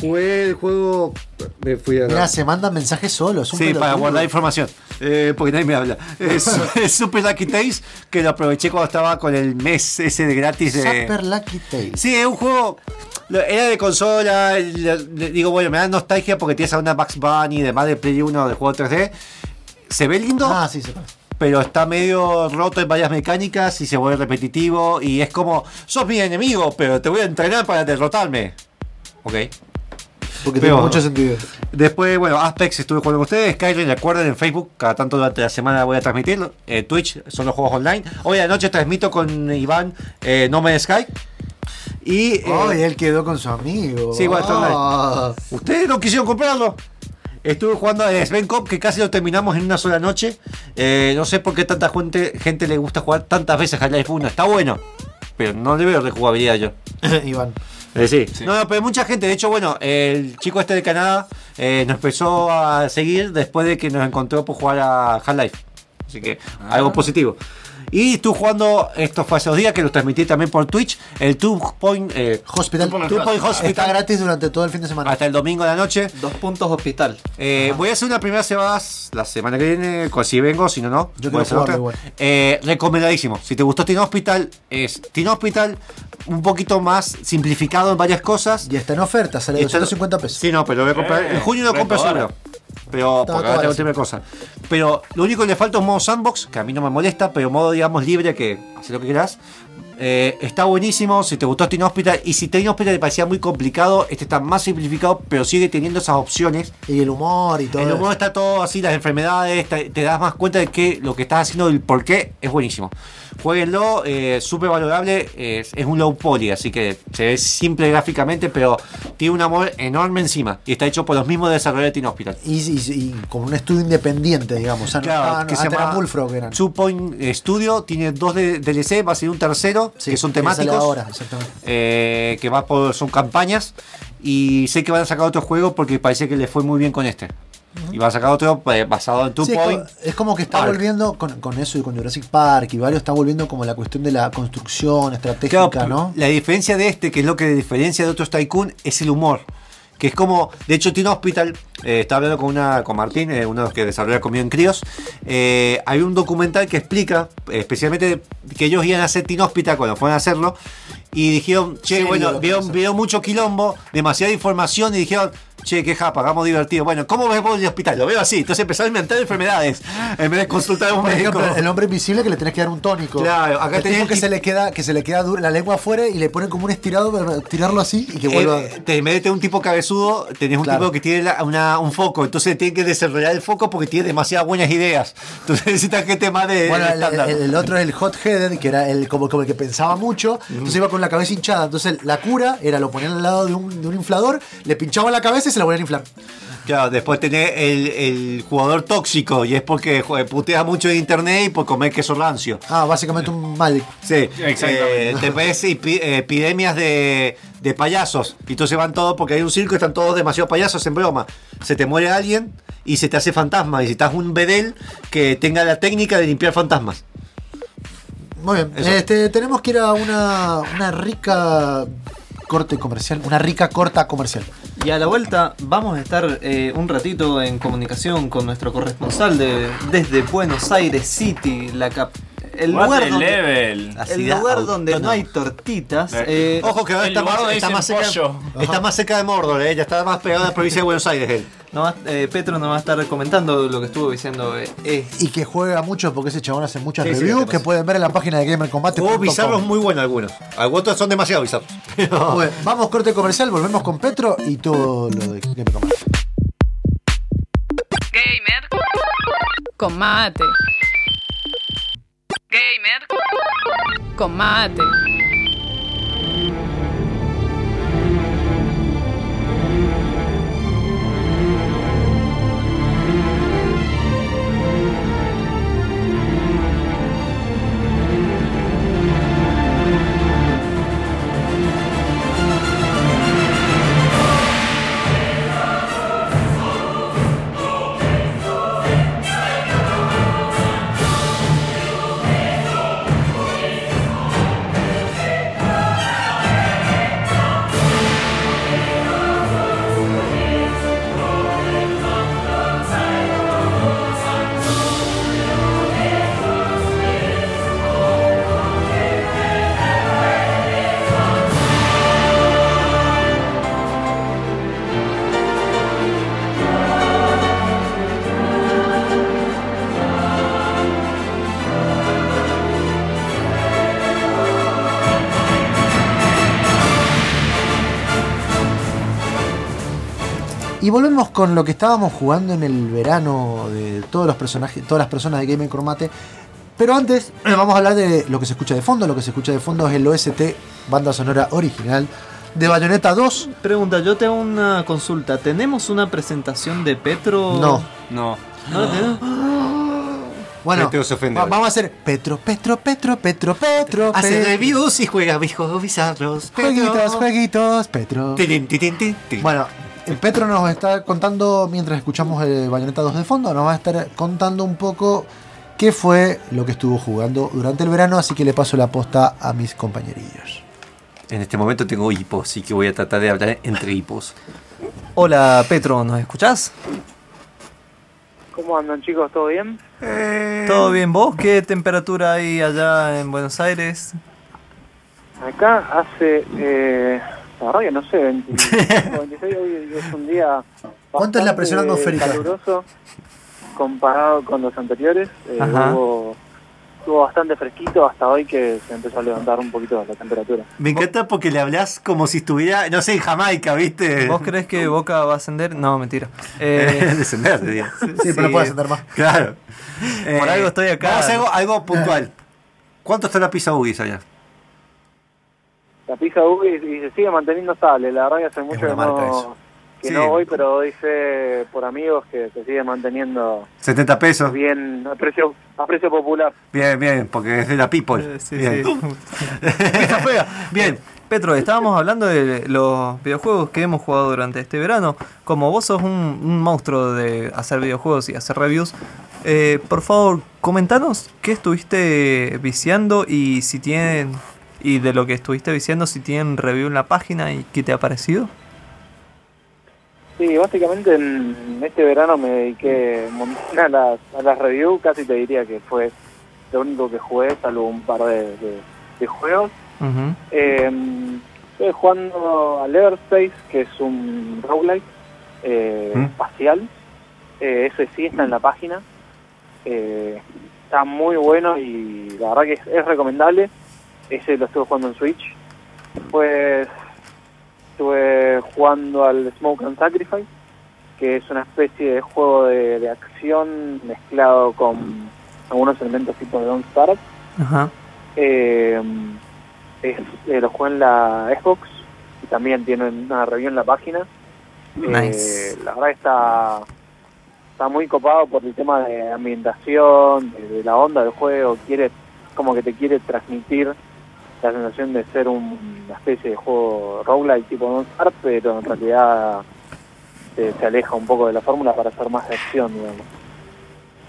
Jugué el juego. Me fui a. Mira, se mandan mensajes solos. un Sí, para guardar información. Eh, porque nadie me habla. Es, [laughs] [laughs] es Super Lucky Days, que lo aproveché cuando estaba con el mes ese de gratis de. Super Lucky Tales. Sí, es un juego. Era de consola. le- le- Digo, bueno, me da nostalgia porque tienes a una Max Bunny, además de Play 1 de juego 3D. Se ve lindo, Ah, sí, se pero está medio roto en varias mecánicas y se vuelve repetitivo. Y es como, sos mi enemigo, pero te voy a entrenar para derrotarme. Ok. Porque Pero- tiene mucho sentido. Después, bueno, Apex estuve jugando con ustedes. Skyrim, recuerden en Facebook, cada tanto durante la semana voy a transmitirlo. Eh, Twitch son los juegos online. Hoy a la noche transmito con Iván eh, No Man's Sky. Y. eh, Ay, él quedó con su amigo. Sí, bueno, online. Ah. Ustedes no quisieron comprarlo. Estuve jugando a Sven Cop, que casi lo terminamos en una sola noche. Eh, no sé por qué tanta gente, gente le gusta jugar tantas veces Half-Life 1. Está bueno, pero no le veo rejugabilidad yo. [laughs] Iván. Eh, sí. No, no, pero mucha gente. De hecho, bueno, el chico este de Canadá eh, nos empezó a seguir después de que nos encontró por jugar a Half-Life. Así que algo positivo. Y estuve jugando, esto fue hace dos días que lo transmití también por Twitch, el Two Point eh, Hospital. Two Point Hospital. Está gratis durante todo el fin de semana. Hasta el domingo de la noche. Dos puntos hospital. Eh, voy a hacer una primera semana la semana que viene, si vengo, si no, no. Yo voy a hacer jugarlo otra. igual. Eh, recomendadísimo. Si te gustó Teen Hospital, es Teen Hospital un poquito más simplificado en varias cosas. Y está en oferta, sale Y está- 250 pesos. Sí, no, pero lo voy a comprar. Eh, en junio lo compro seguro. Pero porque ahora tengo otra cosa. Pero lo único que le falta es un modo sandbox, que a mí no me molesta, pero modo, digamos, libre, que hace lo que quieras. Eh, está buenísimo, si te gustó Teen Hospital. Y si Teen Hospital te parecía muy complicado, este está más simplificado, pero sigue teniendo esas opciones. Y el humor y todo. El humor eso. está todo así, las enfermedades, te, te das más cuenta de que lo que estás haciendo, el por qué, es buenísimo. Jueguenlo, eh, súper valorable, es, es un low poly, así que se ve simple gráficamente, pero tiene un amor enorme encima. Y está hecho por los mismos desarrolladores de Teen Hospital. Y, y- y como un estudio independiente, digamos. O sea, no Claro, estaban- que se llama Bullfrog eran. Two Point Studio, tiene dos de- DLC, va a ser un tercero, Sí, que son que temáticos. ahora, exactamente. eh, que va por, son campañas. Y sé que van a sacar otro juego porque parece que les fue muy bien con este. Y van a sacar otro eh, basado en Two Sí, es, Point. es como que está Park. volviendo con, con eso y con Jurassic Park y varios está volviendo como la cuestión de la construcción estratégica, Claro, ¿no? La diferencia de este, que es lo que diferencia de otros Tycoon, es el humor. Que es como, de hecho, Teen Hospital, eh, estaba hablando con una con Martín, eh, uno de los que desarrolla Comido en Críos. eh, hay un documental que explica, especialmente, que ellos iban a hacer Teen Hospital cuando fueron a hacerlo. Y dijeron, che, bueno, vieron, vieron mucho quilombo, demasiada información y dijeron, che, qué japa, hagamos divertido. Bueno, ¿cómo ves vos el hospital? Lo veo así. Entonces empezaron a inventar enfermedades en vez de consultar a un Por médico. ejemplo, el hombre invisible que le tenés que dar un tónico. Claro, acá el tenés que tip- se le queda, que se le queda dura- la lengua afuera y le ponen como un estirado para tirarlo así y que vuelva. Eh, te- en vez de tener un tipo cabezudo, tenés un Claro. tipo que tiene la- una- un foco. Entonces tiene que desarrollar el foco porque tiene demasiadas buenas ideas. Entonces [laughs] necesitas gente más de, Bueno, el, el- el otro es el hot headed, que era el como, como el que pensaba mucho, entonces iba con la cabeza hinchada. Entonces la cura era lo ponían al lado de un, de un inflador, le pinchaban la cabeza y se la volvían a inflar. Claro, después tenés el, el jugador tóxico y es porque putea mucho en internet y por comer queso rancio. Ah, básicamente un mal. Sí, Exactamente. eh, te ves epi- epidemias de, de payasos. Y entonces van todos, porque hay un circo y están todos demasiado payasos en broma. Se te muere alguien y se te hace fantasma. Y necesitas un bedel que tenga la técnica de limpiar fantasmas. Muy bien. Eso. Este, tenemos que ir a una, una rica corte comercial, una rica corta comercial. Y a la vuelta vamos a estar eh, un ratito en comunicación con nuestro corresponsal de, desde Buenos Aires City, la cap- el What lugar donde, level. el ciudad lugar donde no hay tortitas. Eh, eh, Ojo que está más, está, más cerca, está más cerca de Mordor, eh, ya está más pegado a la provincia de Buenos Aires él. no eh, Petro nos va a estar comentando lo que estuvo diciendo. eh, eh, Y que juega mucho porque ese chabón hace muchas Sí, reviews que pueden ver en la página de GamerCombate. Hubo bizarros muy buenos algunos. Algunos son demasiado bizarros. Pero- Bueno, [laughs] vamos corte comercial, volvemos con Petro y todo lo de GamerCombate. Gamer Con mate. Gamer. Con mate. Y volvemos con lo que estábamos jugando en el verano de todos los personajes, todas las personas de Game Cromate. Pero antes eh, vamos a hablar de lo que se escucha de fondo. Lo que se escucha de fondo es el OST, banda sonora original de Bayonetta 2. Pregunta, yo tengo una consulta. ¿Tenemos una presentación de Petro? No. No. ¿No la tenemos? Bueno, Petro se ofende va- ahora. vamos a hacer Petro, Petro, Petro, Petro, Petro. Hace reviews y juega viejos bizarros. Jueguitos, jueguitos, Petro. Tin. Bueno, Petro nos está contando, mientras escuchamos el Bayonetta 2 de fondo, nos va a estar contando un poco qué fue lo que estuvo jugando durante el verano, así que le paso la posta a mis compañerillos. En este momento tengo hipo, así que voy a tratar de hablar entre hipos. Hola Petro, ¿nos escuchás? ¿Cómo andan chicos? ¿Todo bien? ¿Todo bien vos? ¿Qué temperatura hay allá en Buenos Aires? Acá hace, eh, la verdad que no sé, 25, 26, [laughs] hoy es un día ¿Cuánto es la presión atmosférica? caluroso comparado con los anteriores. Eh, hubo, estuvo bastante fresquito hasta hoy que se empezó a levantar un poquito la temperatura. Me encanta porque le hablas como si estuviera, no sé, en Jamaica, ¿viste? ¿Vos crees que Boca va a ascender? No, mentira. [laughs] Eh, Descender, te digo. [laughs] Sí, pero no puede ascender más. Claro. Por algo estoy acá. Vamos a hacer algo, algo puntual. ¿Cuánto está la pizza Ugis allá? La pizza Ubi y se sigue manteniendo estable. La verdad que hace mucho que, no, que Sí. no voy, pero fe por amigos que se sigue manteniendo 70 pesos. bien a precio, a precio popular. Bien, bien, porque es de la People. Sí, bien. sí. [laughs] Bien. Petro, estábamos hablando de los videojuegos que hemos jugado durante este verano. Como vos sos un, un monstruo de hacer videojuegos y hacer reviews, eh, por favor, comentanos qué estuviste viciando y si tienen y de lo que estuviste viciando, si tienen review en la página y qué te ha parecido. Sí, básicamente en este verano me dediqué un montón a las, a las reviews, casi te diría que fue lo único que jugué, salvo un par de, de- de juegos. Ujú. Eh, estoy jugando al Everspace, que es un roguelike eh, ¿Mm? espacial. Eh, ese sí está en la página. Eh, está muy bueno y la verdad que es, es recomendable. Ese lo estuve jugando en Switch. Después estuve jugando al Smoke and Sacrifice, que es una especie de juego de, de acción mezclado con algunos elementos tipo de Don't Starve. Ajá. Eh, es, eh, lo jugué en la Xbox y también tiene una review en la página. Eh, la verdad está, está muy copado por el tema de ambientación, de, de la onda del juego. Quiere, como que te quiere transmitir la sensación de ser un- una especie de juego roguelike tipo Don't Starve, pero en realidad se, se aleja un poco de la fórmula para hacer más de acción, digamos.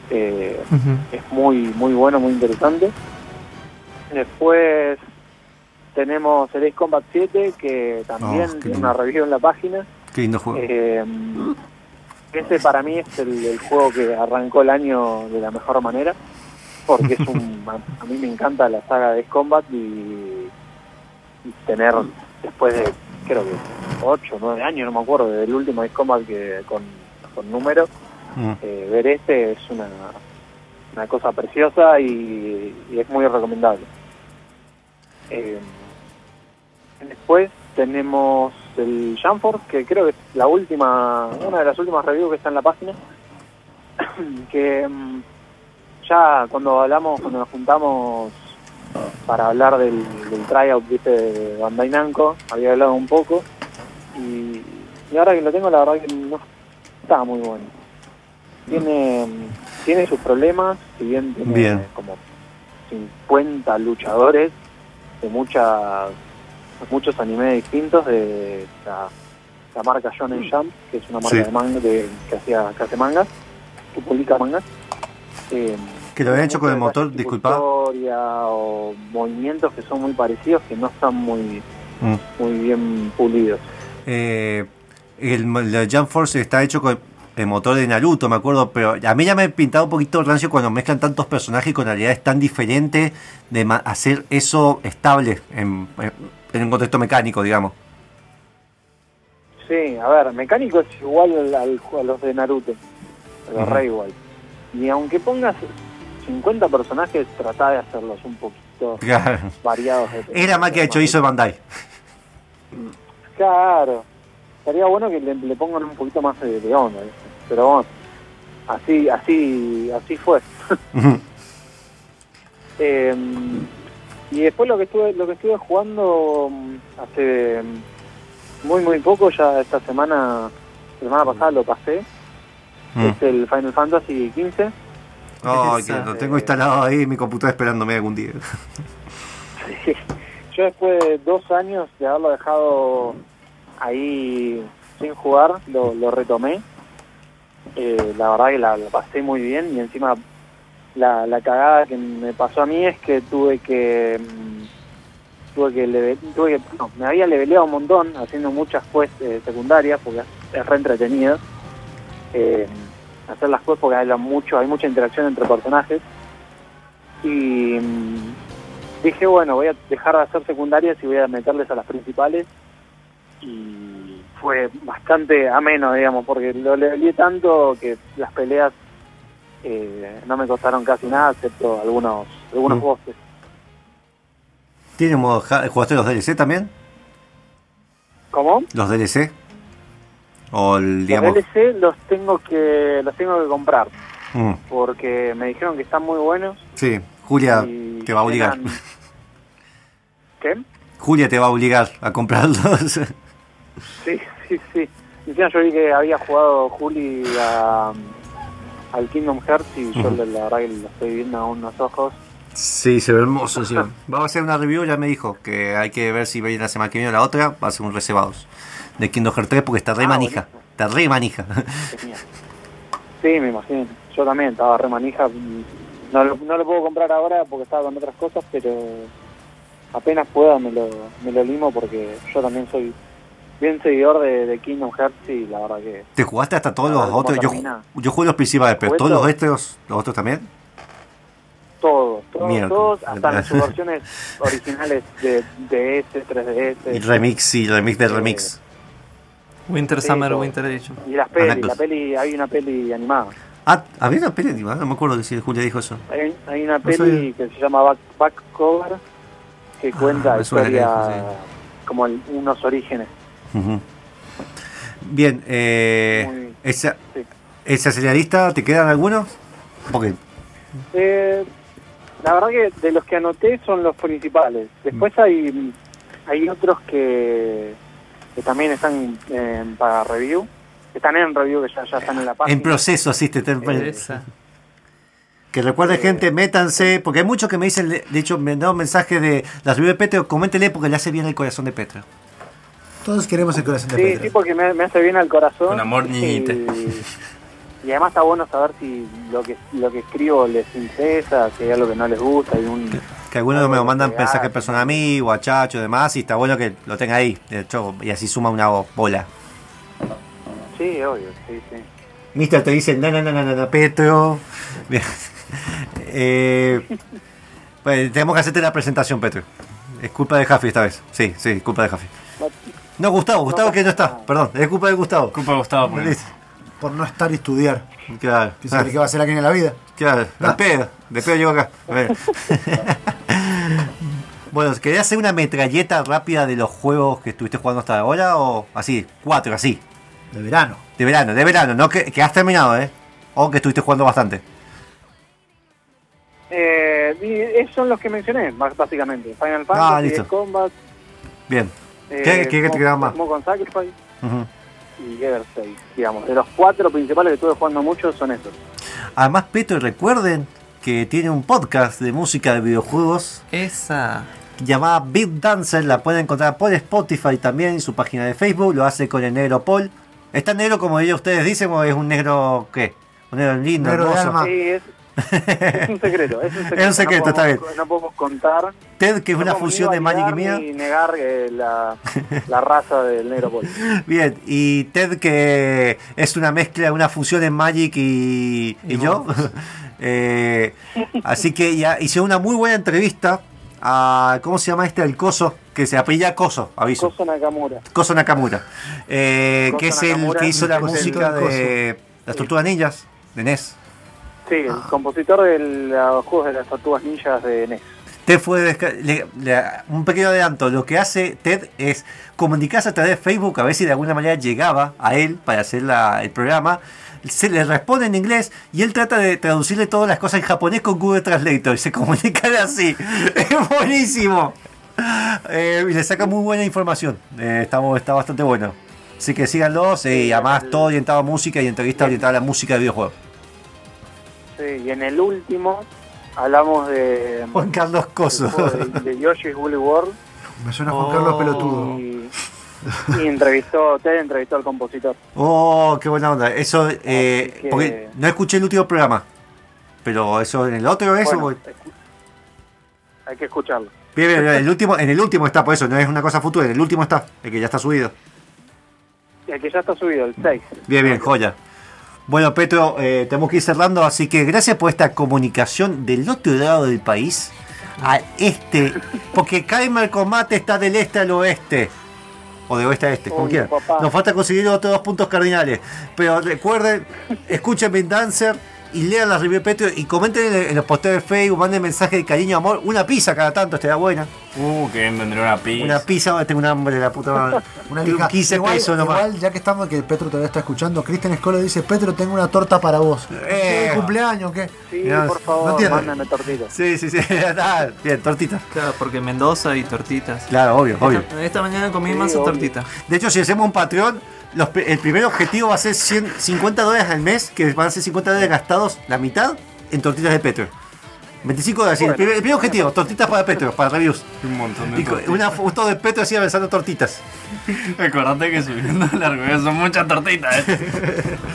Eh, es muy muy bueno, muy interesante. Después tenemos el Ace Combat 7, que también Oh, qué tiene una review en la página. Qué lindo juego. Eh, ese para mí es el, el juego que arrancó el año de la mejor manera, porque es un, a, mí me encanta la saga de Combat y, y tener después de creo que 8 o 9 años, no me acuerdo, del último Ace Combat que con, con número, Mm. eh, ver este es una, una cosa preciosa y, y es muy recomendable. Eh, después tenemos el Jamford, que creo que es la última, una de las últimas reviews que está en la página, [clears throat] que mm, ya cuando hablamos, cuando nos juntamos para hablar del, del tryout ¿viste? de Bandai Namco, había hablado un poco y, y ahora que lo tengo la verdad que no está muy bueno. Tiene, tiene sus problemas, si bien tiene Bien. como 50 luchadores de muchas muchos animes distintos de la, la marca Shonen Jump, que es una marca Sí. de manga de, que, hacía, que hace mangas, que publica mangas. Eh, Que lo habían hecho con el motor, disculpa. historia o movimientos que son muy parecidos que no están muy Mm. muy bien pulidos. Eh, el, el Jump Force está hecho con el motor de Naruto, me acuerdo, pero a mí ya me he pintado un poquito rancio cuando mezclan tantos personajes con realidades tan diferentes de hacer eso estable en, en- un contexto mecánico, digamos. Sí, a ver, mecánico es igual al, al- a los de Naruto, pero Ujú. re igual. Y aunque pongas 50 personajes, trata de hacerlos un poquito [laughs] Claro. variados. de- Era más que hecho hizo de Bandai. Claro, estaría bueno que le, le pongan un poquito más de, de onda, pero bueno, así, así, así fue. [laughs] Eh, y después lo que estuve, lo que estuve jugando mm, hace mm, muy muy poco, ya esta semana, semana pasada lo pasé, Mm. es el Final Fantasy XV. Ay, que lo tengo instalado ahí en mi computadora esperándome algún día. [laughs] Sí. Yo después de dos años de haberlo dejado ahí sin jugar, lo, lo retomé. Eh, la verdad que la, la pasé muy bien y encima la, la cagada que me pasó a mí es que tuve que mm, tuve que, leve- tuve que no, me había leveleado un montón haciendo muchas quests eh, secundarias porque es re entretenido eh, hacer las quests porque hay la- mucho hay mucha interacción entre personajes y mm, dije bueno voy a dejar de hacer secundarias y voy a meterles a las principales y fue bastante ameno digamos porque lo leveleé tanto que las peleas eh, no me costaron casi nada excepto algunos algunos Mm. bosses ¿Tiene modo ¿Jugaste los DLC también? ¿Cómo? ¿Los DLC? O el, digamos. los DLC los tengo que los tengo que comprar Mm, porque me dijeron que están muy buenos sí, Julia te va a obligar. eran- [laughs] ¿Qué? Julia te va a obligar a comprarlos. [laughs] Sí, sí, sí. Encima yo vi que había jugado Juli a- al Kingdom Hearts y yo Ujú. la, la verdad que lo estoy viendo a unos ojos. sí, se ve hermoso. sí. [laughs] Vamos a hacer una review, ya me dijo que hay que ver si viene la semana que viene o la otra. Va a ser un reservados de Kingdom Hearts 3 porque está re Ah, manija. Está re manija. Sí, me imagino. Yo también estaba re manija. No lo, no lo puedo comprar ahora porque estaba con otras cosas, pero apenas pueda me lo, me lo limo porque yo también soy bien seguidor de, de Kingdom Hearts y la verdad que ¿Te jugaste hasta todos los otros? Yo, yo jugué los principales, pero todos los otros, los otros también. todos, todos, Mierda. todos, hasta [laughs] sus versiones originales de DS, 3DS. Y remix y remix de remix. Winter Sí, Summer todo. Winter Edition. Y las pelis, Anacos. la peli, hay una peli animada. Ah, había una peli animada, no me acuerdo de si Julia dijo eso. Hay, hay una No peli sabía. que se llama Back, Back Cover que cuenta Ah, me suena historia que como el- unos orígenes. Bien, eh, Muy- esa, sí. esa sería lista, ¿te quedan algunos? Porque Eh, la verdad que de los que anoté son los principales. Después hay hay otros que, que también están eh, para review. Están en review, que ya, ya están en la página. en proceso asiste. te- Esa. Que recuerde gente, métanse, porque hay muchos que me dicen, de hecho me han dado un mensaje de la review de Petro, coméntele porque le hace bien el corazón de Petro. Todos queremos el corazón de Sí, Pedro. sí, porque me, me hace bien al corazón. Con amor, niñita. Y, y además está bueno saber si lo que lo que escribo les interesa, si hay algo que no les gusta. Hay un, Que algunos me Algo mandan que mensajes haga. personales a mí o a Chacho y demás, y está bueno que lo tenga ahí, de hecho, y así suma una bola. sí, obvio, sí, sí. Mister te dice, no, no, no, no, no, no, Petro. [laughs] Bien. Eh, pues, tenemos que hacerte la presentación, Petro. Es culpa de Jaffi esta vez. Sí, sí, culpa de Jaffi. No, Gustavo, Gustavo que no está, perdón, es culpa de Gustavo. Culpa de Gustavo. porque- Listo. Por no estar y estudiar. Claro. ¿Qué que va a hacer aquí en la vida? Claro, de pedo, de pedo llego acá. [laughs] A ver. bueno, ¿querías hacer una metralleta rápida de los juegos que estuviste jugando hasta ahora o así? Cuatro, así. De verano. De verano, de verano, no que, que has terminado, ¿eh? O que estuviste jugando bastante. Eh, son los que mencioné, más básicamente. Final Ah, Fantasy, listo. Ace Combat, Bien. eh, ¿Qué, qué, qué te queda más? On Sacrifice Ujú. Y 6, digamos. De los cuatro principales que estuve jugando mucho son esos. Además, Petro, recuerden que tiene un podcast de música de videojuegos Esa. llamada Beat Dancer. La pueden encontrar por Spotify también en su página de Facebook. Lo hace con el negro Paul. ¿Es tan negro como ellos ustedes dicen o es un negro qué? Un negro lindo, Negro hermoso. Sí, es, es un secreto. Es un secreto, Es un secreto, no está podemos- bien. No podemos contar. Ted, que es no una fusión de Magic y mía. Ni negar eh, la, la raza del negro Paul. [laughs] Bien, y Ted que es una mezcla, una fusión en Magic y, y yo. [laughs] Eh, así que ya hice una muy buena entrevista a, ¿cómo se llama este? El Coso, que se apellida Coso, aviso. Coso Nakamura. Coso Nakamura, eh, Coso que es el que hizo la música de las Tortugas Ninjas, de NES. Sí, el compositor de los juegos de las tortugas ninjas de NES. Ted fue le- le- un pequeño adelanto. Lo que hace Ted es comunicarse a través de Facebook a ver si de alguna manera llegaba a él para hacer la- el programa. Se le responde en inglés y él trata de traducirle todas las cosas en japonés con Google Translator. Y se [laughs] comunican así. Es buenísimo. Eh, y le saca muy buena información. Eh, estamos, está bastante bueno. Así que síganlos. eh, y además todo orientado a música y entrevista orientada a la música de videojuegos. Sí, y en el último hablamos de, Juan Carlos Coso. de, de Yoshi's Woolly World Me suena Juan Carlos pelotudo. y, y entrevistó, Ted entrevistó al compositor. Oh, qué buena onda. Eso, eh, que- porque no escuché el último programa. Pero eso en el otro, eso. Bueno, hay que escucharlo. Bien, bien, bien, el último, en el último está, por eso, no es una cosa futura, en el último está, el que ya está subido. El que ya está subido, el 6. Bien, bien, joya. Bueno, Petro, eh, tenemos que ir cerrando, así que gracias por esta comunicación del otro lado del país, al este, porque Kaimer Combate está del este al oeste. O de oeste a este, como Uy, quieran. papá. Nos falta conseguir los otros dos puntos cardinales. Pero recuerden, escuchen Dancer y lean las reviews de Petro y comenten en, en los posteos de Facebook, manden mensaje de cariño, amor. Una pizza cada tanto, estaría buena. Uh, que bien vendré una pizza. Una pizza, tengo un hambre de la puta madre. [laughs] Una lija. 15 igual, pesos nomás. igual, ya que estamos, que Petro todavía está escuchando, Cristian Escolo dice, Petro, tengo una torta para vos. Eh. ¿Qué, ¿Cumpleaños qué? Sí, Mirá, por favor, no mándame tortitas. Sí, sí, sí. [laughs] Ah, bien, tortita. Claro, porque Mendoza y tortitas. Claro, obvio, obvio. Esta, esta mañana comí Sí, masa obvio. tortita. De hecho, si hacemos un Patreon, los el primer objetivo va a ser 100 50 dólares al mes, que van a ser 50 dólares gastados, la mitad, en tortitas de Petro. 25 dólares, el, primer, el primer objetivo, tortitas para Petro, para reviews. Un montón de Y tortitas. una foto de Petro así avanzando tortitas. [laughs] Acordate que subiendo la argumenta son muchas tortitas, eh. [laughs]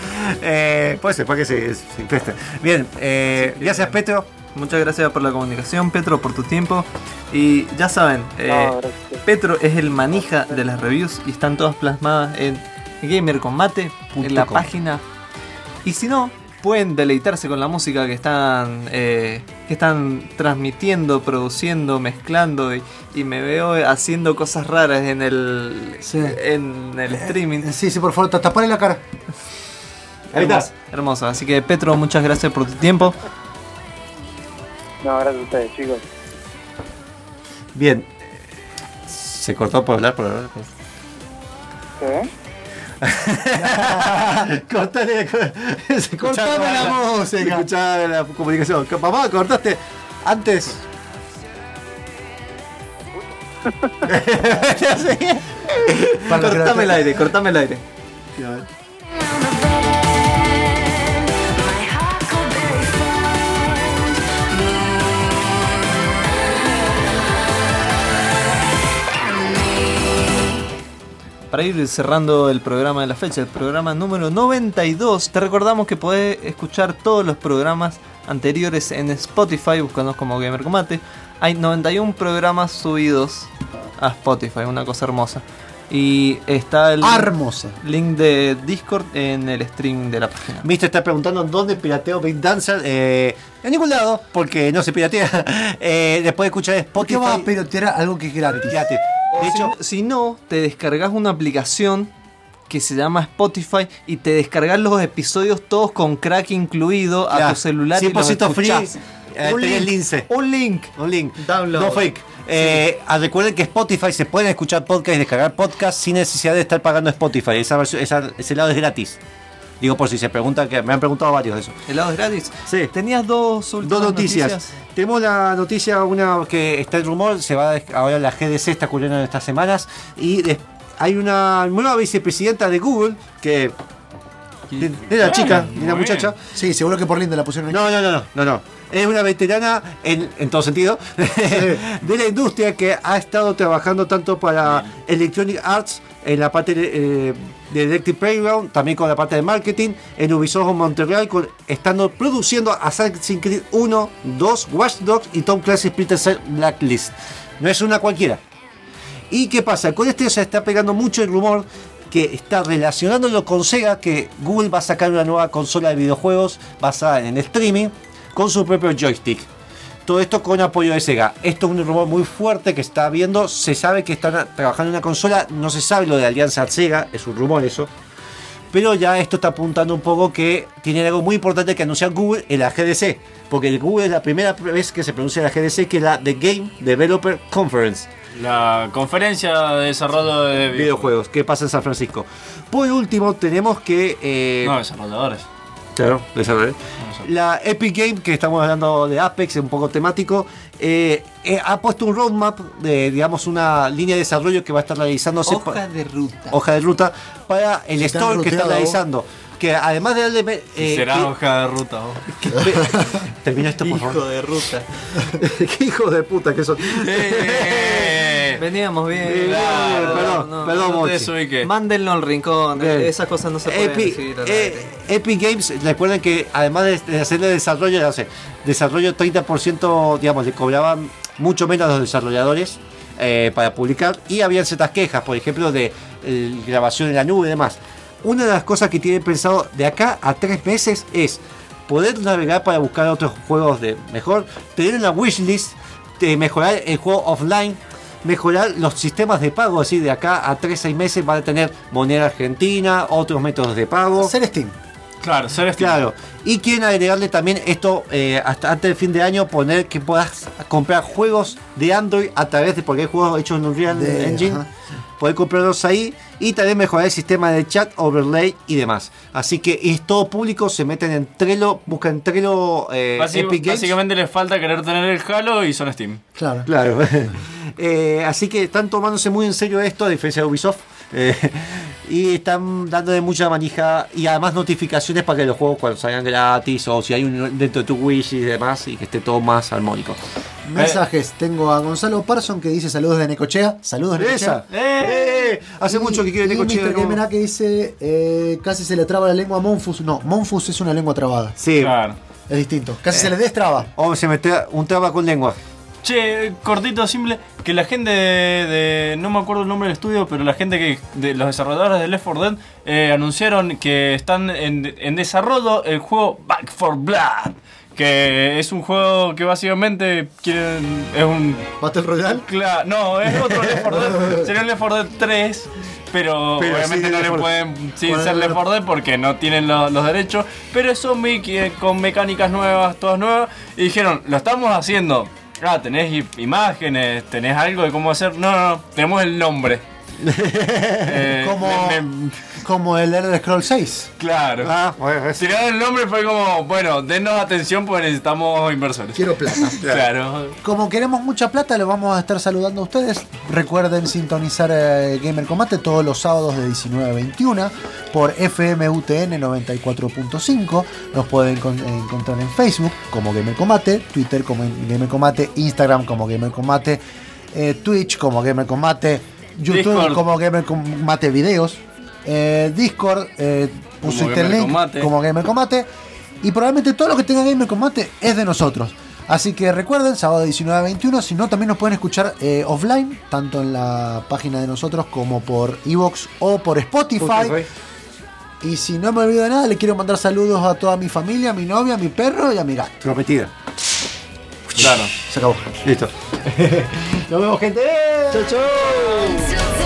Eh, puede ser, puede que se, se infeste. Bien, eh, gracias Petro. Muchas gracias por la comunicación, Petro, por tu tiempo. Y ya saben, eh, No. Petro es el manija de las reviews y están todas plasmadas en Gamer Combate, en la página. Y si no, pueden deleitarse con la música que están, eh, que están transmitiendo, produciendo, mezclando y, y me veo haciendo cosas raras en el, Sí. en el streaming. Eh, Sí, sí, por favor, tapale la cara. Ahí Hermoso, hermoso. Así que Petro, muchas gracias por tu tiempo. No, gracias a ustedes, chicos. Bien. Se cortó por hablar, por hablar. ¿Qué? [laughs] Cortale, Cortame la música. Se escuchaba la comunicación. Papá, cortaste antes. [laughs] Cortame el aire, cortame el aire. Para ir cerrando el programa de la fecha, el programa número 92, te recordamos que podés escuchar todos los programas anteriores en Spotify, buscándonos como Gamer Combate. Hay 91 programas subidos a Spotify, una cosa hermosa. Y está el Hermosa. link de Discord en el stream de la página. Viste, está preguntando dónde pirateo Big Dancer. Eh, en ningún lado, porque no se piratea. [laughs] Eh, después de escuchar ¿Por qué Spotify. vas a pirotear algo que es gratis? Fíjate. De hecho, si no, te descargas una aplicación que se llama Spotify y te descargas los episodios todos con crack incluido a Ya, tu celular y los 100% free. eh, un, link, lince. un link. Un link. Download. No fake. Eh, ah, recuerden que Spotify se pueden escuchar podcast y descargar podcast sin necesidad de estar pagando Spotify. Esa versión- esa- ese lado es gratis. Digo por si se preguntan, que me han preguntado varios de eso. ¿Helado es gratis? Sí. Tenías dos últimas Dos noticias. Tenemos la noticia, una que está en rumor, se va ahora la GDC está ocurriendo en estas semanas y hay una nueva vicepresidenta de Google que de, de la chica, muy de la bien. muchacha. Sí, seguro que por linda la pusieron No, no, no, no, no, no. Es una veterana en, en todo sentido [laughs] de la industria que ha estado trabajando tanto para Electronic Arts en la parte de, eh, Playground, también con la parte de marketing, en Ubisoft Montreal, con- estando produciendo Assassin's Creed 1, 2, Watch Dogs y Tom Clancy's Splinter Cell Blacklist. No es una cualquiera. ¿Y qué pasa? Con esto se está pegando mucho el rumor que está relacionándolo con Sega, que Google va a sacar una nueva consola de videojuegos basada en streaming con su propio joystick. Todo esto con apoyo de Sega. Esto es un rumor muy fuerte que está viendo. Se sabe que están trabajando en una consola. No se sabe lo de Alianza Sega. Es un rumor eso. Pero ya esto está apuntando un poco que tiene algo muy importante que anunciar Google en la GDC. Porque el Google es la primera vez que se pronuncia la GDC, que es la The Game Developer Conference. La conferencia de desarrollo de videojuegos que pasa en San Francisco. Por último, tenemos que. eh, No, desarrolladores. Claro, desarrolladores. La Epic Game, que estamos hablando de Apex, un poco temático, eh, eh, ha puesto un roadmap de, digamos, una línea de desarrollo que va a estar realizándose. Hoja de ruta. hoja de ruta para el store que está realizando. Que además de darle. eh, Será que- hoja de ruta. vos. [laughs] [laughs] Termina esto, por Hijo favor. de ruta. [laughs] Qué hijos de puta que son. Veníamos bien. Bien, claro, perdón, perdón, no Mochi. desubiqué. Mándenlo al rincón. Bien. Esas cosas no se pueden Epic, decir. eh. Epic Games, recuerden que además de, de hacerle desarrollo, no sé, desarrollo 30%, digamos, le cobraban mucho menos a los desarrolladores eh, para publicar y habían ciertas quejas, por ejemplo, de eh, grabación en la nube y demás. Una de las cosas que tienen pensado de acá a tres meses es poder navegar para buscar otros juegos de mejor, tener una wishlist, de mejorar el juego offline, mejorar los sistemas de pago, así de acá a 3-6 meses van a tener moneda argentina, otros métodos de pago. Ser Steam. Claro, ser Steam. Claro. Y quieren agregarle también esto eh, hasta antes del fin de año, poner que puedas comprar juegos de Android a través de, porque hay juegos hechos en Unreal De- Engine, ajá. poder comprarlos ahí y también mejorar el sistema de chat, overlay y demás. Así que es todo público, se meten en Trello, buscan Trello eh, Epic Games. básicamente les falta querer tener el Halo y son Steam. Claro. Claro. [laughs] Eh, así que están tomándose muy en serio esto, a diferencia de Ubisoft. Eh, y están dándole mucha manija y además notificaciones para que los juegos cuando salgan gratis o si hay un dentro de tu wish y demás y que esté todo más armónico. Mensajes. Tengo a Gonzalo Parson que dice saludos de Necochea. Saludos de Esa. Necochea. ¡Eh! Hace mucho que quiero y Necochea de Mr. que dice eh, casi se le traba la lengua a Monfus. No, Monfus es una lengua trabada. Sí. Es distinto. Casi se le destraba. O se mete un traba con lengua. Che, cortito, simple, que la gente de, de- no me acuerdo el nombre del estudio, pero la gente que, de los desarrolladores de Left 4 Dead eh, anunciaron que están en, en desarrollo el juego Back for Blood, que es un juego que básicamente quieren, es un... ¿Battle Royale? Claro, no, es otro Left 4 Dead, [laughs] sería un Left 4 Dead 3, pero, Pero obviamente sí, no le 4 pueden sin Bueno, ser Left bueno. 4 Dead porque no tienen lo- los derechos, pero es zombie que- con mecánicas nuevas, todas nuevas, y dijeron, lo estamos haciendo. Ah, tenés imágenes, tenés algo de cómo hacer. No, no, no, tenemos el nombre. [laughs] Eh, Como, me- me- como el Elder Scroll 6. claro. Ah, bueno, es- Tiraron el nombre fue como, bueno, denos atención porque necesitamos inversores. Quiero plata. [laughs] Claro. Como queremos mucha plata, les vamos a estar saludando a ustedes. Recuerden sintonizar eh, Gamer Combate todos los sábados de 19 a 21 por FMUTN 94.5. Nos pueden con- encontrar en Facebook como Gamer Combate, Twitter como Gamer Combate, Instagram como Gamer Combate, eh, Twitch como Gamer Combate, YouTube Discord. como Gamer Combate Videos, eh, Discord, eh, Gamer Interlink Combate. como Gamer Combate. Y probablemente todo lo que tenga Gamer Combate es de nosotros. Así que recuerden, sábado 19 a 21, si no también nos pueden escuchar eh, offline, tanto en la página de nosotros como por Evox o por Spotify. Spotify. Y si no me olvido de nada, le quiero mandar saludos a toda mi familia, a mi novia, a mi perro y a mi gato. Prometida. Claro. Se acabó. Listo. [laughs] Nos vemos, gente. Chau, chau.